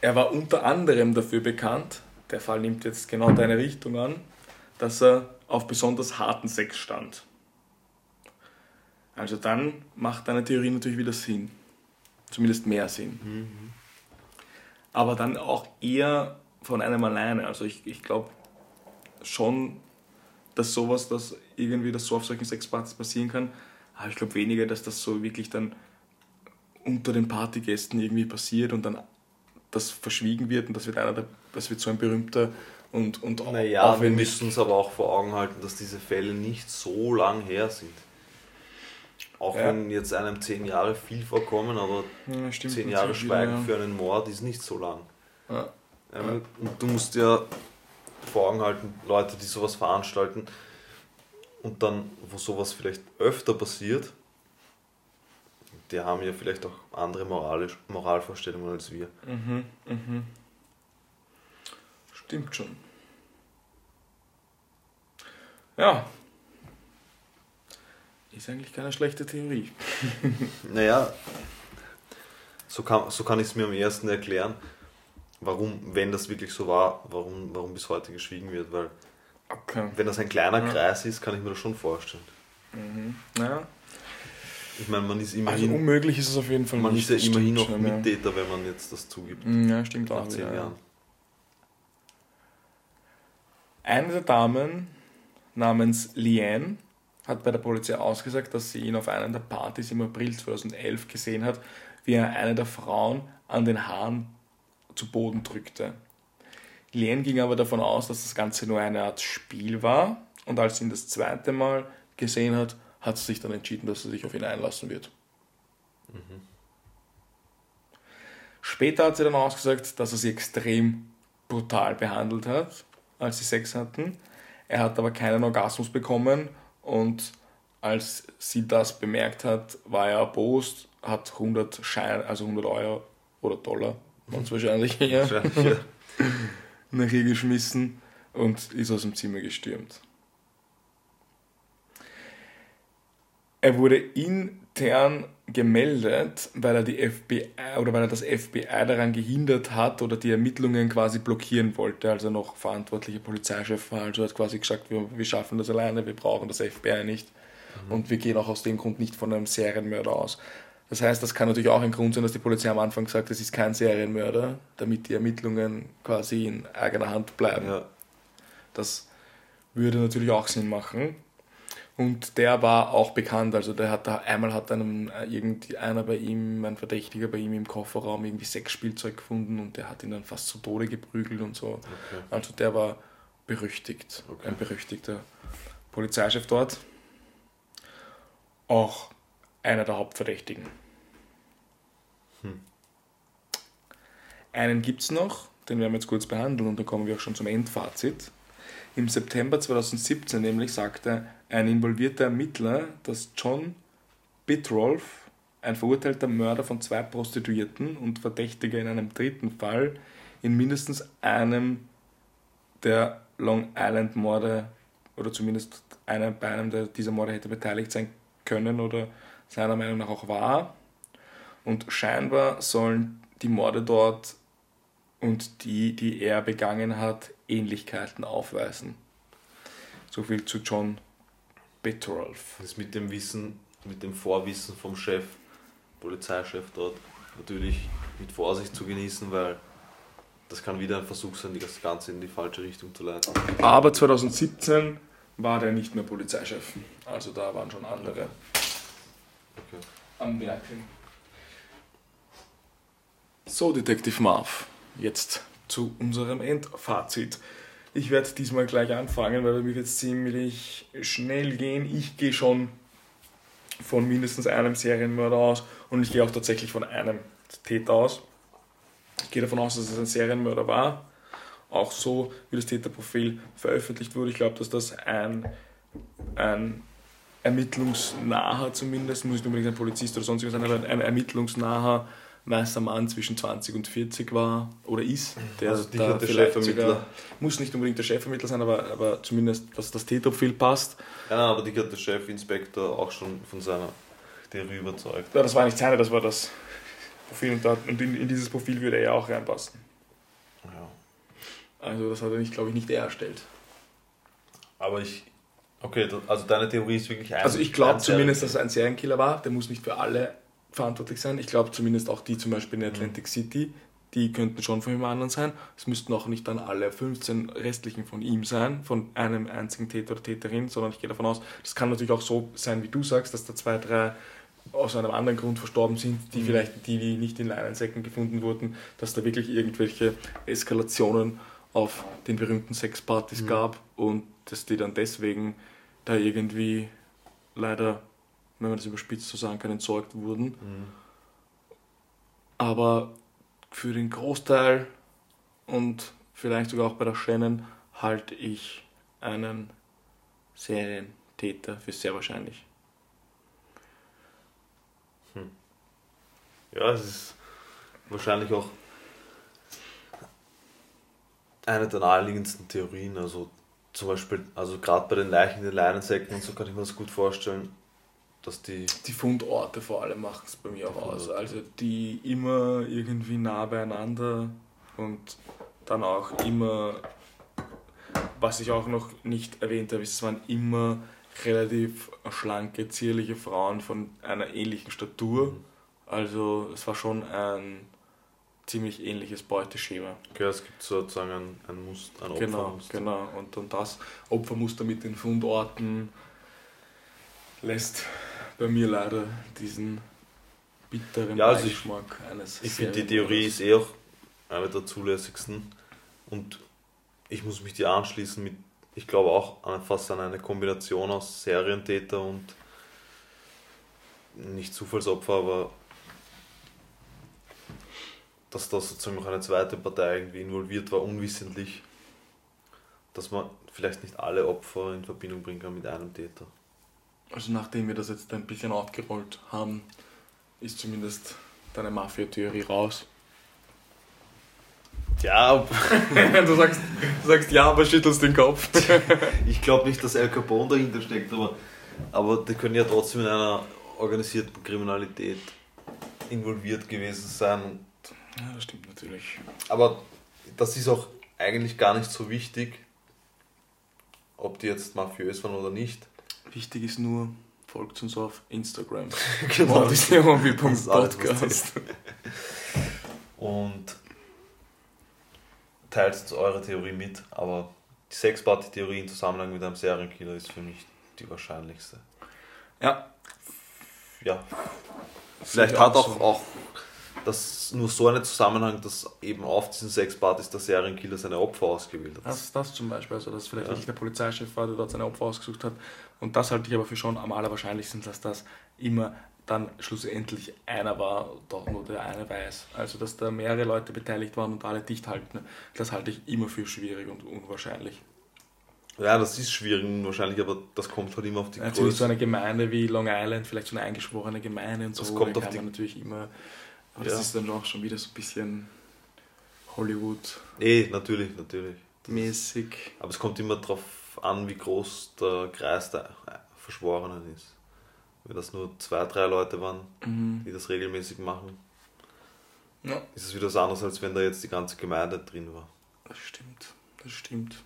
Er war unter anderem dafür bekannt, der Fall nimmt jetzt genau deine Richtung an, dass er auf besonders harten Sex stand. Also dann macht deine Theorie natürlich wieder Sinn. Zumindest mehr Sinn. Aber dann auch eher von einem alleine. Also ich, ich glaube schon, dass sowas, dass irgendwie das so auf solchen Sexpartys passieren kann. Aber ich glaube weniger, dass das so wirklich dann unter den Partygästen irgendwie passiert und dann das verschwiegen wird und das wird einer der, das wird so ein berühmter und, und Naja, wir müssen uns aber auch vor Augen halten, dass diese Fälle nicht so lang her sind. Auch Ja. wenn jetzt einem zehn Jahre viel vorkommen, aber Ja, stimmt zehn Jahre Schweigen wieder, für einen Mord ist nicht so lang. ja. Ähm, Und du musst ja vor Augen halten, Leute, die sowas veranstalten und dann, wo sowas vielleicht öfter passiert, die haben ja vielleicht auch andere moralisch, Moralvorstellungen als wir. Mhm, mhm. Stimmt schon. Ja. Ist eigentlich keine schlechte Theorie. Naja, so kann, so kann ich es mir am ersten erklären, warum, wenn das wirklich so war, warum, warum bis heute geschwiegen wird. Weil Okay. wenn das ein kleiner Ja. Kreis ist, kann ich mir das schon vorstellen. Mhm. Ja. Ich meine, man ist Also immerhin, unmöglich ist es auf jeden Fall man nicht. ist ja immerhin noch. Mittäter, wenn man jetzt das zugibt. Mhm, Ja, stimmt auch. Nach zehn ja. Jahren. Eine der Damen namens Liane hat bei der Polizei ausgesagt, dass sie ihn auf einer der Partys im April 2011 gesehen hat, wie er eine der Frauen an den Haaren zu Boden drückte. Liane ging aber davon aus, dass das Ganze nur eine Art Spiel war und als sie ihn das zweite Mal gesehen hat, hat sie sich dann entschieden, dass sie sich auf ihn einlassen wird. Später hat sie dann ausgesagt, dass er sie extrem brutal behandelt hat, als sie Sex hatten. Er hat aber keinen Orgasmus bekommen und als sie das bemerkt hat, war er erbost, hat 100 Schein, also 100 Euro oder Dollar, es wahrscheinlich eher, Wahrscheinlich, ja. nach ihr geschmissen und ist aus dem Zimmer gestürmt. Er wurde intern gemeldet, weil er die FBI oder weil er das FBI daran gehindert hat oder die Ermittlungen quasi blockieren wollte, als er noch verantwortlicher Polizeichef war. Also er hat quasi gesagt, wir, wir schaffen das alleine, wir brauchen das FBI nicht. Und wir gehen auch aus dem Grund nicht von einem Serienmörder aus. Das heißt, das kann natürlich auch ein Grund sein, dass die Polizei am Anfang sagt, es ist kein Serienmörder, damit die Ermittlungen quasi in eigener Hand bleiben. ja. Das würde natürlich auch Sinn machen. Und der war auch bekannt, also der hat da, einmal hat einem äh, irgendwie einer bei ihm, ein Verdächtiger bei ihm im Kofferraum irgendwie Sexspielzeug gefunden und der hat ihn dann fast zu Tode geprügelt und so. Okay. Also der war berüchtigt, Okay. ein berüchtigter Polizeichef dort. Auch einer der Hauptverdächtigen. Hm. Einen gibt es noch, den werden wir jetzt kurz behandeln und dann kommen wir auch schon zum Endfazit. Im September 2017 nämlich sagte ein involvierter Ermittler, dass John Bitrolf, ein verurteilter Mörder von zwei Prostituierten und Verdächtiger in einem dritten Fall, in mindestens einem der Long Island Morde oder zumindest einer, bei einem der, dieser Morde hätte beteiligt sein können oder seiner Meinung nach auch war. Und scheinbar sollen die Morde dort und die, die er begangen hat, Ähnlichkeiten aufweisen. So viel zu John Betrolf. Das ist mit dem Wissen, mit dem Vorwissen vom Chef, Polizeichef dort, natürlich mit Vorsicht zu genießen, weil das kann wieder ein Versuch sein, das Ganze in die falsche Richtung zu leiten. Aber 2017 war der nicht mehr Polizeichef. Also da waren schon andere Okay. am Werken. So, Detective Marv, jetzt zu unserem Endfazit. Ich werde diesmal gleich anfangen, weil bei mir wird es ziemlich schnell gehen. Ich gehe schon von mindestens einem Serienmörder aus und ich gehe auch tatsächlich von einem Täter aus. Ich gehe davon aus, dass es ein Serienmörder war. Auch so, wie das Täterprofil veröffentlicht wurde. Ich glaube, dass das ein, ein ermittlungsnaher zumindest, muss nicht unbedingt ein Polizist oder sonstiges sein, aber ein ermittlungsnaher weißer Mann zwischen 20 und 40 war oder ist. Der Also der vielleicht Chefvermittler. sogar- muss nicht unbedingt der Chefvermittler sein, aber, aber zumindest, dass das Täterprofil passt. Ja, aber die hat der Chefinspektor auch schon von seiner Theorie überzeugt. Ja, das war nicht seine, das war das Profil und, da, und in, in dieses Profil würde er ja auch reinpassen. Ja. Also das hat er nicht, glaube ich, nicht er erstellt. Aber ich. Okay, also deine Theorie ist wirklich ein. Also ich glaube zumindest, dass er ein Serienkiller war. Der muss nicht für alle verantwortlich sein. Ich glaube zumindest auch die zum Beispiel in Mhm. Atlantic City, die könnten schon von jemand anderen sein. Es müssten auch nicht dann alle 15 restlichen von ihm sein, von einem einzigen Täter oder Täterin, sondern ich gehe davon aus, das kann natürlich auch so sein, wie du sagst, dass da zwei, drei aus einem anderen Grund verstorben sind, die Mhm. vielleicht, die, die nicht in Leinensäcken gefunden wurden, dass da wirklich irgendwelche Eskalationen auf den berühmten Sexpartys Mhm. gab und dass die dann deswegen da irgendwie leider, wenn man das überspitzt so sagen kann, entsorgt wurden. Mhm. Aber für den Großteil und vielleicht sogar auch bei der Shannon halte ich einen Serientäter für sehr wahrscheinlich. Ja, es ist wahrscheinlich auch eine der naheliegendsten Theorien. Also zum Beispiel, also gerade bei den Leichen in den Leinensäcken und so kann ich mir das gut vorstellen, dass die. Die Fundorte vor allem machen es bei mir auch aus. Also die immer irgendwie nah beieinander und dann auch immer, was ich auch noch nicht erwähnt habe, ist, es waren immer relativ schlanke, zierliche Frauen von einer ähnlichen Statur. Also es war schon ein ziemlich ähnliches Beuteschema. Okay, es gibt sozusagen ein, ein Muster, ein Genau, Opfermuster. genau. Und, und das Opfermuster mit den Fundorten lässt bei mir leider diesen bitteren Ja, also Beigeschmack eines Ich finde, die. Theorie ist eh auch eine der zulässigsten. Und ich muss mich dir anschließen mit, ich glaube auch an, fast an eine Kombination aus Serientäter und nicht Zufallsopfer, aber dass da sozusagen noch eine zweite Partei irgendwie involviert war, unwissentlich, dass man vielleicht nicht alle Opfer in Verbindung bringen kann mit einem Täter. Also nachdem wir das jetzt ein bisschen aufgerollt haben, ist zumindest deine Mafia-Theorie raus. Ja, du, sagst, du sagst ja, aber schüttelst den Kopf. Ich glaube nicht, dass Al Capone dahinter steckt, aber, aber die können ja trotzdem in einer organisierten Kriminalität involviert gewesen sein. Ja, das stimmt natürlich. aber das ist auch eigentlich gar nicht so wichtig, ob die jetzt mafiös waren oder nicht. Wichtig ist nur, folgt uns auf Instagram. Genau. Das ist Podcast. Und teilt uns eure Theorie mit, aber die Sexparty-Theorie in Zusammenhang mit einem Serienkiller ist für mich die wahrscheinlichste. Ja, Ja, Vielleicht hat auch, auch das nur so einen Zusammenhang, dass eben auf diesen Sexpartys der Serienkiller seine Opfer ausgewählt hat. Das, das zum Beispiel, also dass vielleicht Ja. wirklich der Polizeichef war, der dort seine Opfer ausgesucht hat. Und das halte ich aber für schon am allerwahrscheinlichsten, dass das immer dann schlussendlich einer war, doch nur der eine weiß. Also dass da mehrere Leute beteiligt waren und alle dicht halten, das halte ich immer für schwierig und unwahrscheinlich. Ja, das ist schwierig wahrscheinlich, aber das kommt halt immer auf die Natürlich so Größe. eine Gemeinde wie Long Island, vielleicht so eine eingeschworene Gemeinde und so, Das kommt auf kann die- man natürlich immer, aber Ja. das ist dann auch schon wieder so ein bisschen Hollywood-mäßig. Eh, natürlich, natürlich. Mhm. Aber es kommt immer darauf an, wie groß der Kreis der Verschworenen ist. Wenn das nur zwei, drei Leute waren, Mhm. die das regelmäßig machen, Ja, ist es wieder was anderes, als wenn da jetzt die ganze Gemeinde drin war. das stimmt, das stimmt.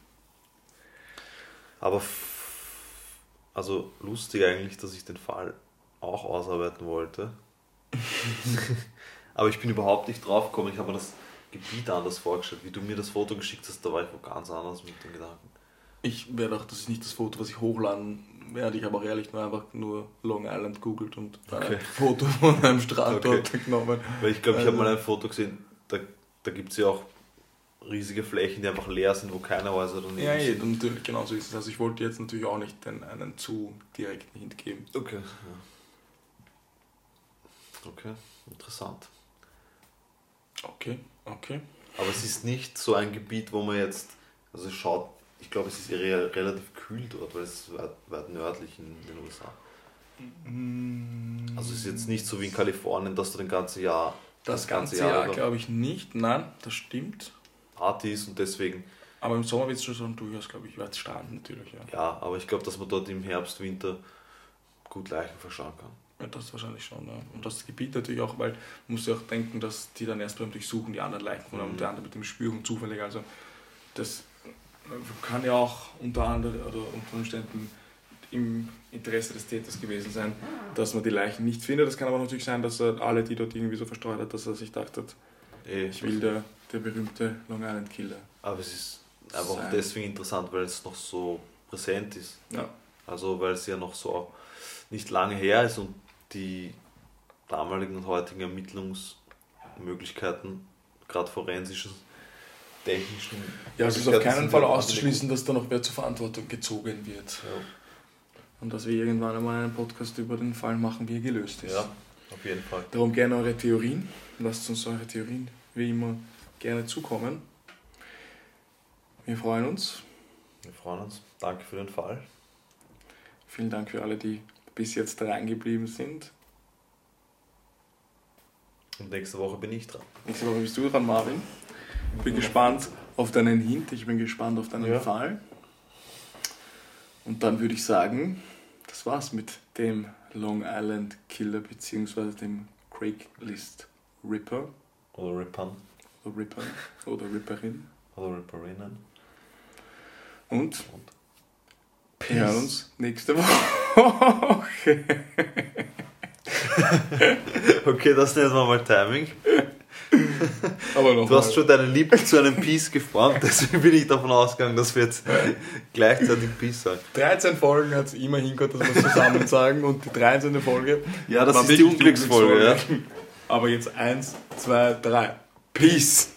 Aber also lustig eigentlich, dass ich den Fall auch ausarbeiten wollte. Aber ich bin überhaupt nicht drauf gekommen. Ich habe mir das Gebiet anders vorgestellt. Wie du mir das Foto geschickt hast, da war ich wo ganz anders mit den Gedanken. Ich werde auch, das ist nicht das Foto, was ich hochladen werde. Ich habe auch ehrlich nur einfach nur Long Island googelt und Okay. ein Foto von einem Strand Okay. dort genommen. Weil ich glaube, ich habe Also- mal ein Foto gesehen, da, da gibt es ja auch riesige Flächen, die einfach leer sind, wo keine Häuser daneben Ja, eh, sind. natürlich, genau so ist es. Also ich wollte jetzt natürlich auch nicht den, einen zu direkten Hint geben. Okay. Ja. Okay, interessant. Okay, okay. Aber es ist nicht so ein Gebiet, wo man jetzt, also schaut, ich glaube, es ist re relativ kühl dort, weil es ist weit, weit nördlich in den USA. Also es ist jetzt nicht so wie in Kalifornien, dass du den ganzen Jahr Das ganze Jahr über glaube ich nicht. Nein, das stimmt. Party ist und deswegen, Aber im Sommer wird es schon durchaus, glaube ich, weit Strand natürlich, ja. ja, aber ich glaube, dass man dort im Herbst, Winter gut Leichen verschauen kann. Ja. Das wahrscheinlich schon, ja. Und das Gebiet natürlich auch, weil man muss ja auch denken, dass die dann erst beim Durchsuchen die anderen Leichen haben Mhm. und der andere mit dem Spürung zufällig. Also das kann ja auch unter anderem oder unter Umständen im Interesse des Täters gewesen sein, dass man die Leichen nicht findet. Das kann aber natürlich sein, dass er alle, die dort irgendwie so verstreut hat, dass er sich dachte, hat, Eh, ich will der, der berühmte Long Island Killer. Aber es ist einfach Sein. deswegen interessant, weil es noch so präsent ist. Ja. Also weil es ja noch so nicht lange her ist und die damaligen und heutigen Ermittlungsmöglichkeiten, gerade forensischen, technischen. Ja, es ist auf keinen Fall auszuschließen, dass da noch wer zur Verantwortung gezogen wird. Ja. Und dass wir irgendwann einmal einen Podcast über den Fall machen, wie er gelöst ist. ja, auf jeden Fall. Darum gerne eure Theorien. Lasst uns eure Theorien wie immer gerne zukommen. Wir freuen uns. Wir freuen uns. Danke für den Fall. Vielen Dank für alle, die bis jetzt reingeblieben sind. Und nächste Woche bin ich dran. Nächste Woche bist du dran, Marvin. Ich bin gespannt auf deinen Hint, ich bin gespannt auf deinen Ja. Fall. Und dann würde ich sagen, das war's mit dem Long Island Killer bzw. dem Craigslist Ripper Oder Rippern. oder Ripper oder Ripperin. Oder Ripperinnen. Und Und wir hören uns nächste Woche. Okay, das nennen wir mal Timing. Aber noch Du hast mal. schon deine Lippen zu einem Peace geformt, deswegen bin ich davon ausgegangen, dass wir jetzt gleichzeitig Peace sagen. 13 Folgen hat es immer hingehört, dass wir es zusammen sagen und die 13. Folge Ja, das ist die Unglücksfolge, ja. Aber jetzt 1, 2, 3. Peace.